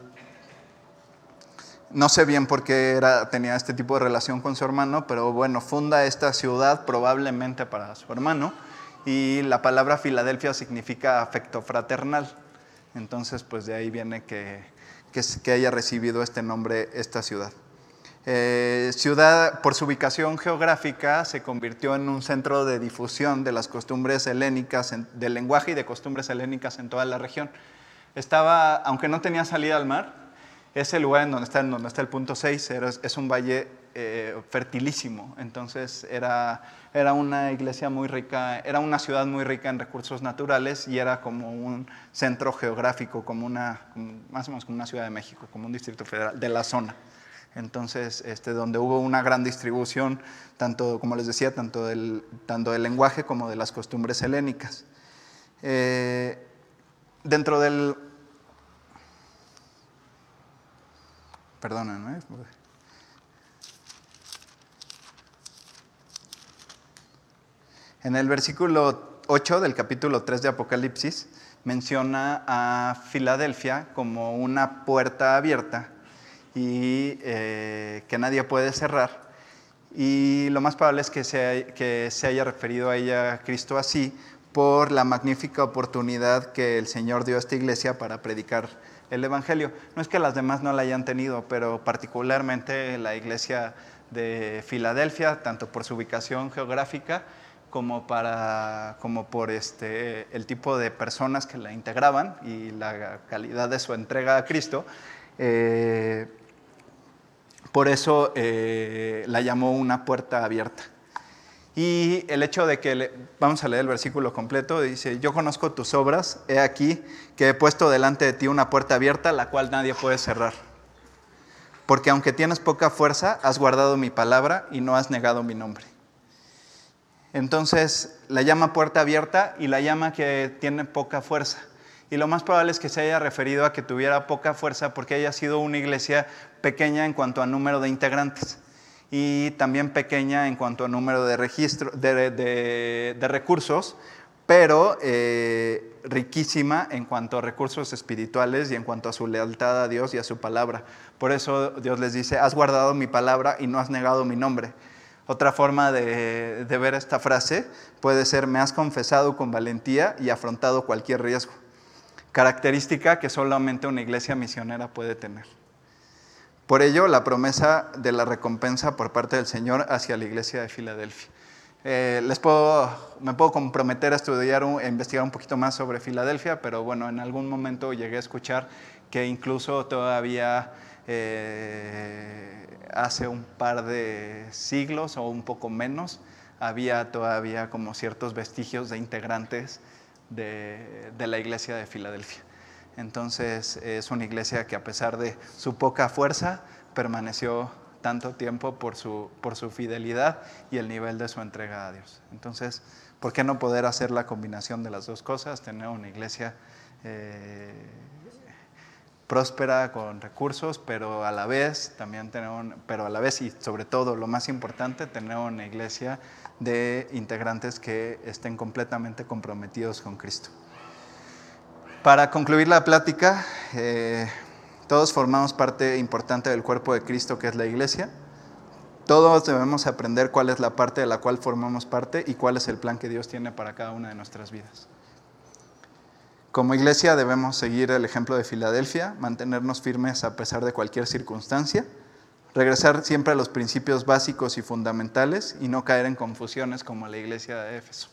no sé bien por qué era, tenía este tipo de relación con su hermano, pero bueno, funda esta ciudad probablemente para su hermano, y la palabra Filadelfia significa afecto fraternal. Entonces, pues de ahí viene que, que haya recibido este nombre esta ciudad. Eh, ciudad, por su ubicación geográfica, se convirtió en un centro de difusión de las costumbres helénicas, del lenguaje y de costumbres helénicas en toda la región. Estaba, aunque no tenía salida al mar, ese lugar en donde está, en donde está el punto 6 es un valle eh, fertilísimo, entonces era, era una iglesia muy rica, era una ciudad muy rica en recursos naturales y era como un centro geográfico, como una, más o menos como una ciudad de México, como un distrito federal de la zona entonces este, donde hubo una gran distribución, tanto, como les decía, tanto del, tanto del lenguaje como de las costumbres helénicas. Eh, dentro del... Perdónenme. En el versículo 8 del capítulo 3 de Apocalipsis menciona a Filadelfia como una puerta abierta y eh, que nadie puede cerrar. Y lo más probable es que se, que se haya referido a ella Cristo así por la magnífica oportunidad que el Señor dio a esta iglesia para predicar el Evangelio. No es que las demás no la hayan tenido, pero particularmente la iglesia de Filadelfia, tanto por su ubicación geográfica como, para, como por este, el tipo de personas que la integraban y la calidad de su entrega a Cristo, eh, por eso eh, la llamó una puerta abierta. Y el hecho de que, vamos a leer el versículo completo, dice, yo conozco tus obras, he aquí que he puesto delante de ti una puerta abierta, la cual nadie puede cerrar. Porque aunque tienes poca fuerza, has guardado mi palabra y no has negado mi nombre. Entonces la llama puerta abierta y la llama que tiene poca fuerza. Y lo más probable es que se haya referido a que tuviera poca fuerza porque haya sido una iglesia pequeña en cuanto a número de integrantes y también pequeña en cuanto a número de, registro, de, recursos pero eh, riquísima en cuanto a recursos espirituales y en cuanto a su lealtad a Dios y a su palabra. Por eso Dios les dice, has guardado mi palabra y no has negado mi nombre. Otra forma de, de ver esta frase puede ser, me has confesado con valentía y afrontado cualquier riesgo. Característica que solamente una iglesia misionera puede tener. Por ello, la promesa de la recompensa por parte del Señor hacia la iglesia de Filadelfia. Eh, les puedo, me puedo comprometer a estudiar, a investigar un poquito más sobre Filadelfia, pero bueno, en algún momento llegué a escuchar que incluso todavía eh, hace un par de siglos o un poco menos, había todavía como ciertos vestigios de integrantes de, la iglesia de Filadelfia. Entonces es una iglesia que a pesar de su poca fuerza, permaneció tanto tiempo por su, por su fidelidad y el nivel de su entrega a Dios. Entonces, ¿por qué no poder hacer la combinación de las dos cosas? Tener una iglesia eh, próspera con recursos, pero a la vez también tener pero a la vez y sobre todo lo más importante, tener una iglesia de integrantes que estén completamente comprometidos con Cristo. Para concluir la plática, eh, todos formamos parte importante del cuerpo de Cristo que es la iglesia. Todos debemos aprender cuál es la parte de la cual formamos parte y cuál es el plan que Dios tiene para cada una de nuestras vidas. Como iglesia debemos seguir el ejemplo de Filadelfia, mantenernos firmes a pesar de cualquier circunstancia, regresar siempre a los principios básicos y fundamentales y no caer en confusiones como la iglesia de Éfeso.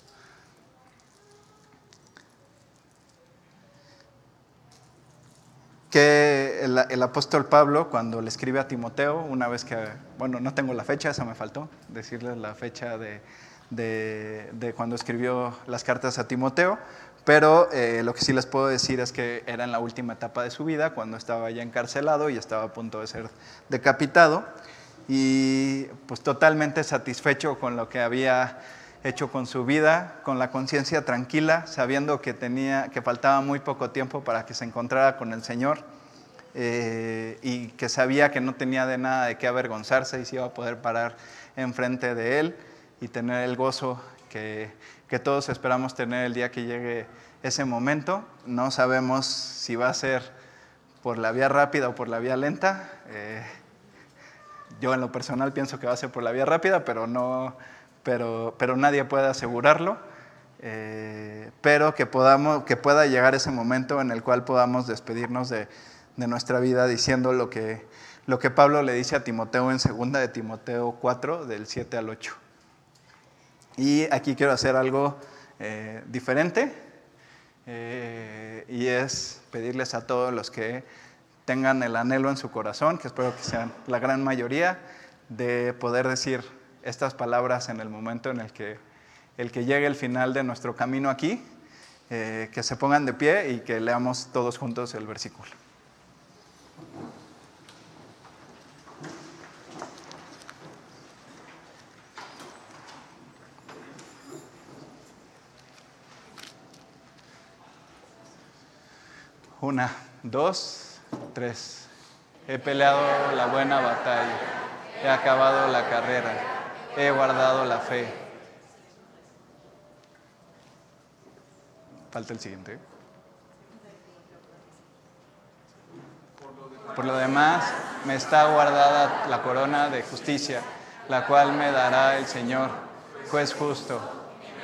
que el, apóstol Pablo, cuando le escribe a Timoteo, una vez que, bueno, no tengo la fecha, esa me faltó, decirles la fecha de, de, cuando escribió las cartas a Timoteo, pero eh, lo que sí les puedo decir es que era en la última etapa de su vida, cuando estaba ya encarcelado y estaba a punto de ser decapitado, y pues totalmente satisfecho con lo que había hecho con su vida, con la conciencia tranquila, sabiendo que, tenía, que faltaba muy poco tiempo para que se encontrara con el Señor eh, y que sabía que no tenía de nada de qué avergonzarse y se iba a poder parar enfrente de Él y tener el gozo que, que todos esperamos tener el día que llegue ese momento. No sabemos si va a ser por la vía rápida o por la vía lenta. Eh, yo en lo personal pienso que va a ser por la vía rápida, pero no, pero, pero nadie puede asegurarlo, eh, pero que, podamos, que pueda llegar ese momento en el cual podamos despedirnos de, de nuestra vida diciendo lo que, lo que Pablo le dice a Timoteo en 2 de Timoteo 4, del 7 al 8. Y aquí quiero hacer algo eh, diferente, eh, y es pedirles a todos los que tengan el anhelo en su corazón, que espero que sean la gran mayoría, de poder decir, estas palabras en el momento en el que, el que llegue el final de nuestro camino aquí, eh, que se pongan de pie y que leamos todos juntos el versículo. Una, dos, tres. He peleado la buena batalla, he acabado la carrera he guardado la fe. Falta el siguiente. Por lo demás, me está guardada la corona de justicia, la cual me dará el Señor, juez justo,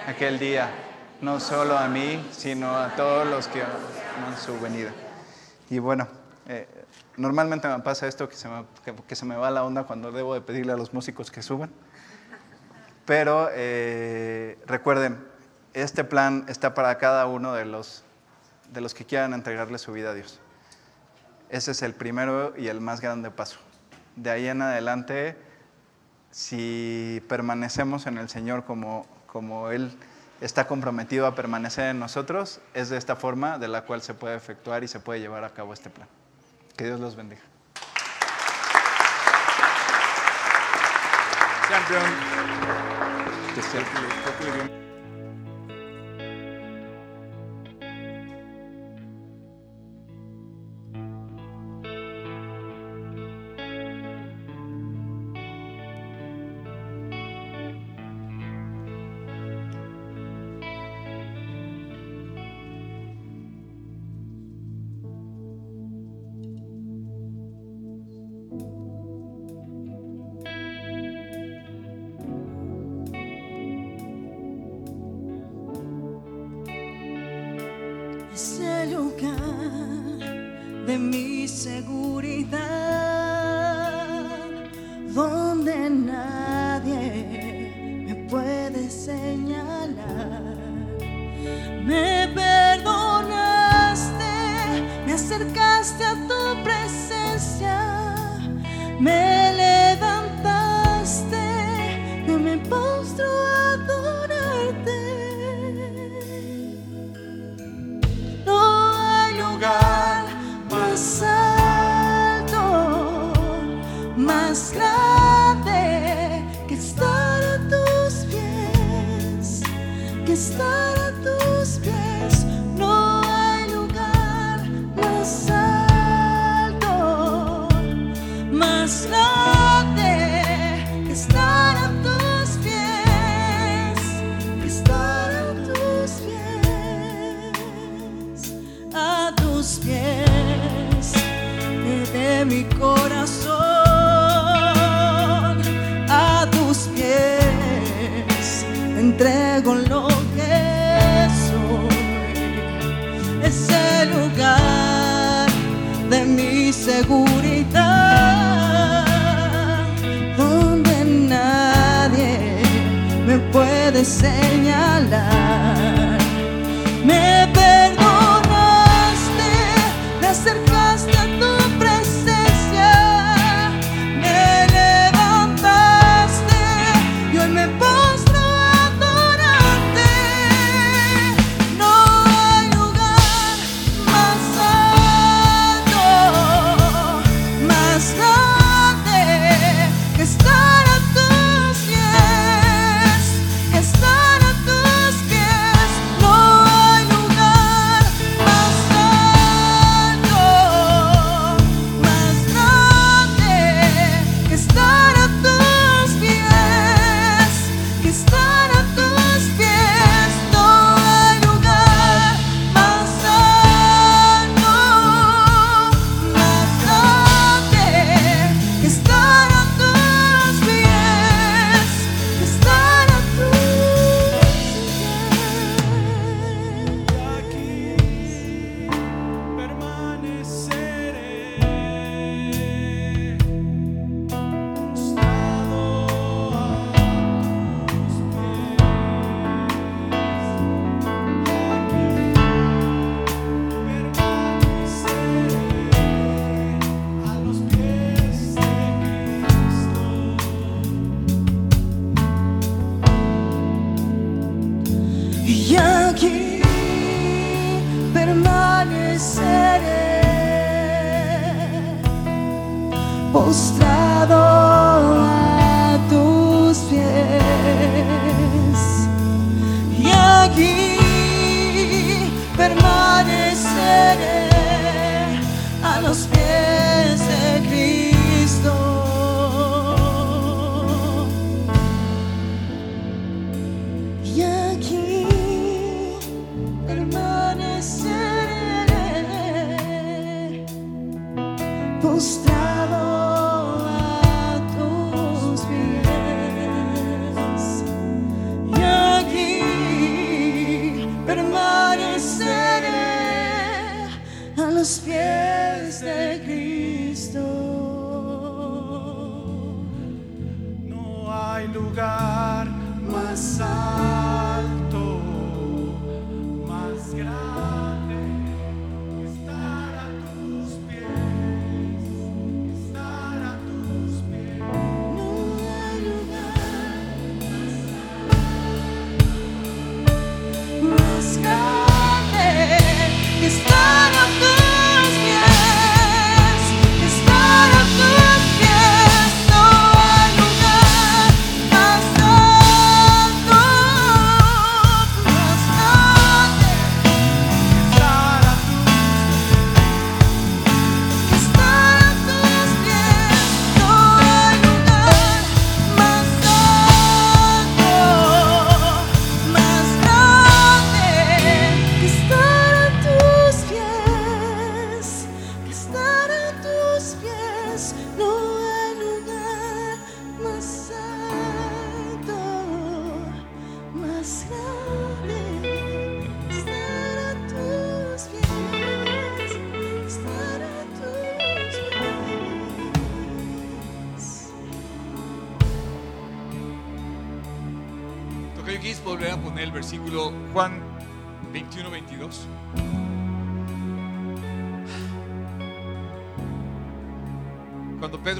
aquel día, no solo a mí, sino a todos los que aman su. Y bueno, eh, normalmente me pasa esto que se me, que se me va la onda cuando debo de pedirle a los músicos que suban. Pero eh, recuerden, este plan está para cada uno de los, de los que quieran entregarle su vida a Dios. Ese es el primero y el más grande paso. De ahí en adelante, si permanecemos en el Señor como, como Él está comprometido a permanecer en nosotros, es de esta forma de la cual se puede efectuar y se puede llevar a cabo este plan. Que Dios los bendiga. Christian. Te acercaste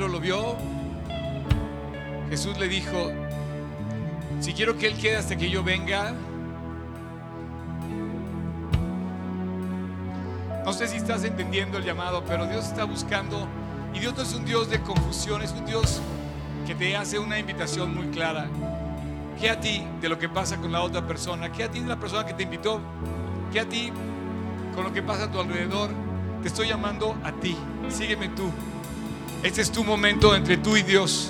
Lo vio, Jesús le dijo, si quiero que Él quede hasta que yo venga, no sé si estás entendiendo el llamado, pero Dios está buscando, y Dios no es un Dios de confusión, es un Dios que te hace una invitación muy clara. ¿Qué a ti de lo que pasa con la otra persona? ¿Qué a ti de la persona que te invitó? ¿Qué a ti con lo que pasa a tu alrededor? Te estoy llamando a ti. Sígueme tú. Este es tu momento entre tú y Dios.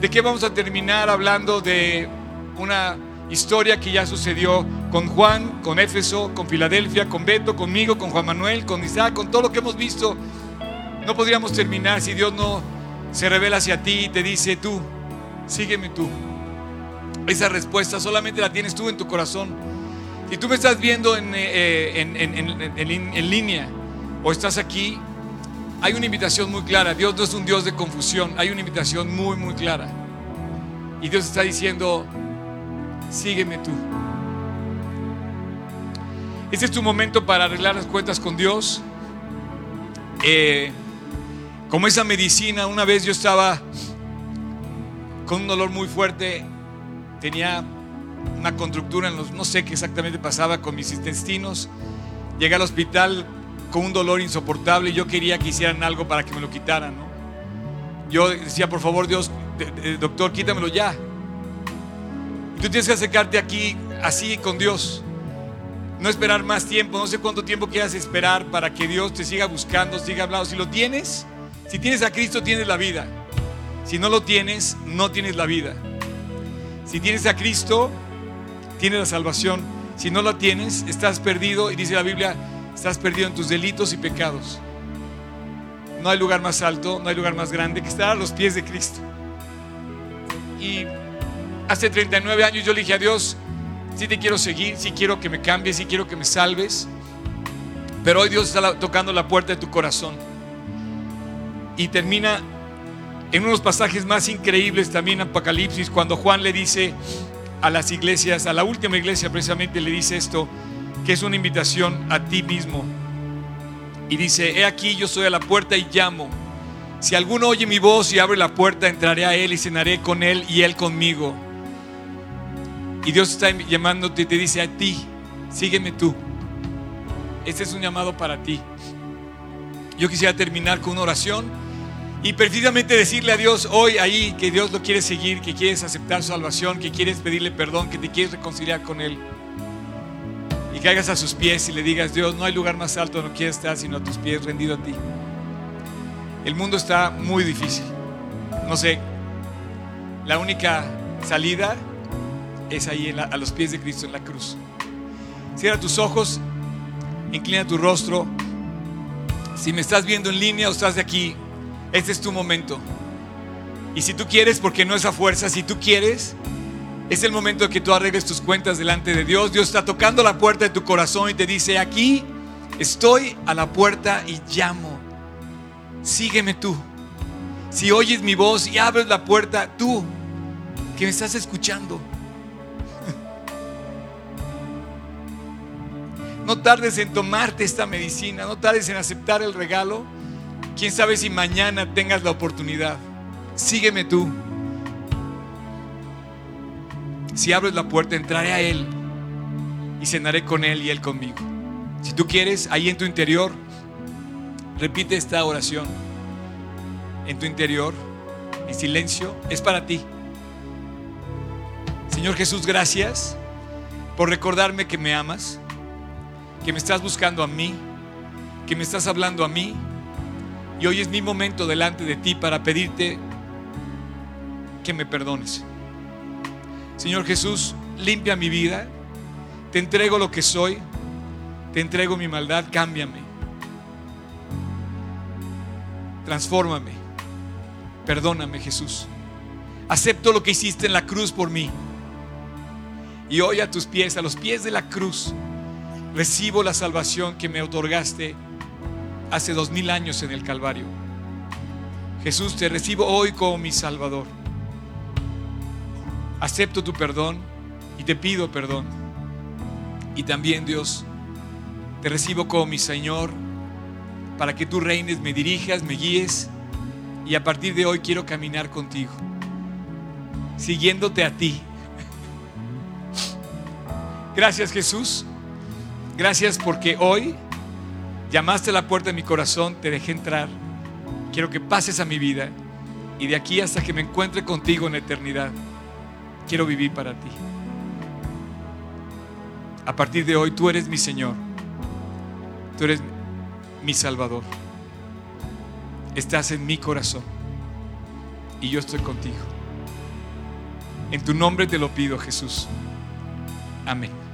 ¿De qué vamos a terminar hablando? De una historia que ya sucedió con Juan, con Éfeso, con Filadelfia, con Beto, conmigo, con Juan Manuel, con Isaac, con todo lo que hemos visto. No podríamos terminar si Dios no se revela hacia ti y te dice tú, sígueme tú. Esa respuesta solamente la tienes tú en tu corazón. Si tú me estás viendo en, eh, en- en- en- en- en línea o estás aquí, hay una invitación muy clara. Dios no es un Dios de confusión, hay una invitación muy, muy clara. Y Dios está diciendo, sígueme tú. Este es tu momento para arreglar las cuentas con Dios. Eh, como esa medicina, una vez yo estaba con un dolor muy fuerte, tenía una contractura en los, no sé qué exactamente pasaba con mis intestinos. Llegué al hospital con un dolor insoportable y yo quería que hicieran algo para que me lo quitaran, ¿no? Yo decía, por favor, Dios, doctor, quítamelo ya. Y tú tienes que acercarte aquí así con Dios. No esperar más tiempo, no sé cuánto tiempo quieras esperar para que Dios te siga buscando, siga hablando. Si lo tienes, si tienes a Cristo, tienes la vida. Si no lo tienes, no tienes la vida. Si tienes a Cristo, tienes la salvación. Si no la tienes, estás perdido y dice la Biblia, estás perdido en tus delitos y pecados. No hay lugar más alto, no hay lugar más grande que estar a los pies de Cristo. Y hace 39 años yo le dije a Dios, si te quiero seguir, si quiero que me cambies, si quiero que me salves. Pero hoy Dios está tocando la puerta de tu corazón. Y termina en unos pasajes más increíbles también Apocalipsis, cuando Juan le dice a las iglesias, a la última iglesia precisamente le dice esto, que es una invitación a ti mismo. Y dice, he aquí yo estoy a la puerta y llamo. Si alguno oye mi voz y abre la puerta, entraré a él y cenaré con él y él conmigo. Y Dios está llamándote y te dice a ti, sígueme tú. Este es un llamado para ti. Yo quisiera terminar con una oración y precisamente decirle a Dios hoy ahí que Dios lo quiere seguir, que quieres aceptar su salvación, que quieres pedirle perdón, que te quieres reconciliar con Él. Y caigas a sus pies y le digas, Dios, no hay lugar más alto donde quiero estar sino a tus pies rendido a ti. El mundo está muy difícil. No sé, la única salida es ahí a los pies de Cristo en la cruz. Cierra tus ojos, inclina tu rostro. Si me estás viendo en línea o estás de aquí, este es tu momento. Y si tú quieres, porque no es a fuerza, si tú quieres, es el momento de que tú arregles tus cuentas delante de Dios. Dios está tocando la puerta de tu corazón y te dice, aquí estoy a la puerta y llamo. Sígueme tú. Si oyes mi voz y abres la puerta, tú que me estás escuchando. No tardes en tomarte esta medicina, no tardes en aceptar el regalo. Quién sabe si mañana tengas la oportunidad. Sígueme tú. Si abres la puerta, entraré a Él y cenaré con Él y Él conmigo. Si tú quieres, ahí en tu interior, repite esta oración. En tu interior, en silencio, es para ti. Señor Jesús, gracias por recordarme que me amas, que me estás buscando a mí, que me estás hablando a mí. Y hoy es mi momento delante de ti para pedirte que me perdones. Señor Jesús, limpia mi vida. Te entrego lo que soy. Te entrego mi maldad. Cámbiame. Transfórmame. Perdóname, Jesús. Acepto lo que hiciste en la cruz por mí. Y hoy a tus pies, a los pies de la cruz, recibo la salvación que me otorgaste hace dos mil años en el Calvario. Jesús, te recibo hoy como mi Salvador. Acepto tu perdón y te pido perdón. Y también, Dios, te recibo como mi Señor para que tú reines, me dirijas, me guíes. Y a partir de hoy quiero caminar contigo, siguiéndote a ti. Gracias Jesús. Gracias porque hoy llamaste a la puerta de mi corazón, te dejé entrar. Quiero que pases a mi vida y de aquí hasta que me encuentre contigo en la eternidad, quiero vivir para ti. A partir de hoy tú eres mi Señor. Tú eres mi Salvador. Estás en mi corazón y yo estoy contigo. En tu nombre te lo pido, Jesús. Amén.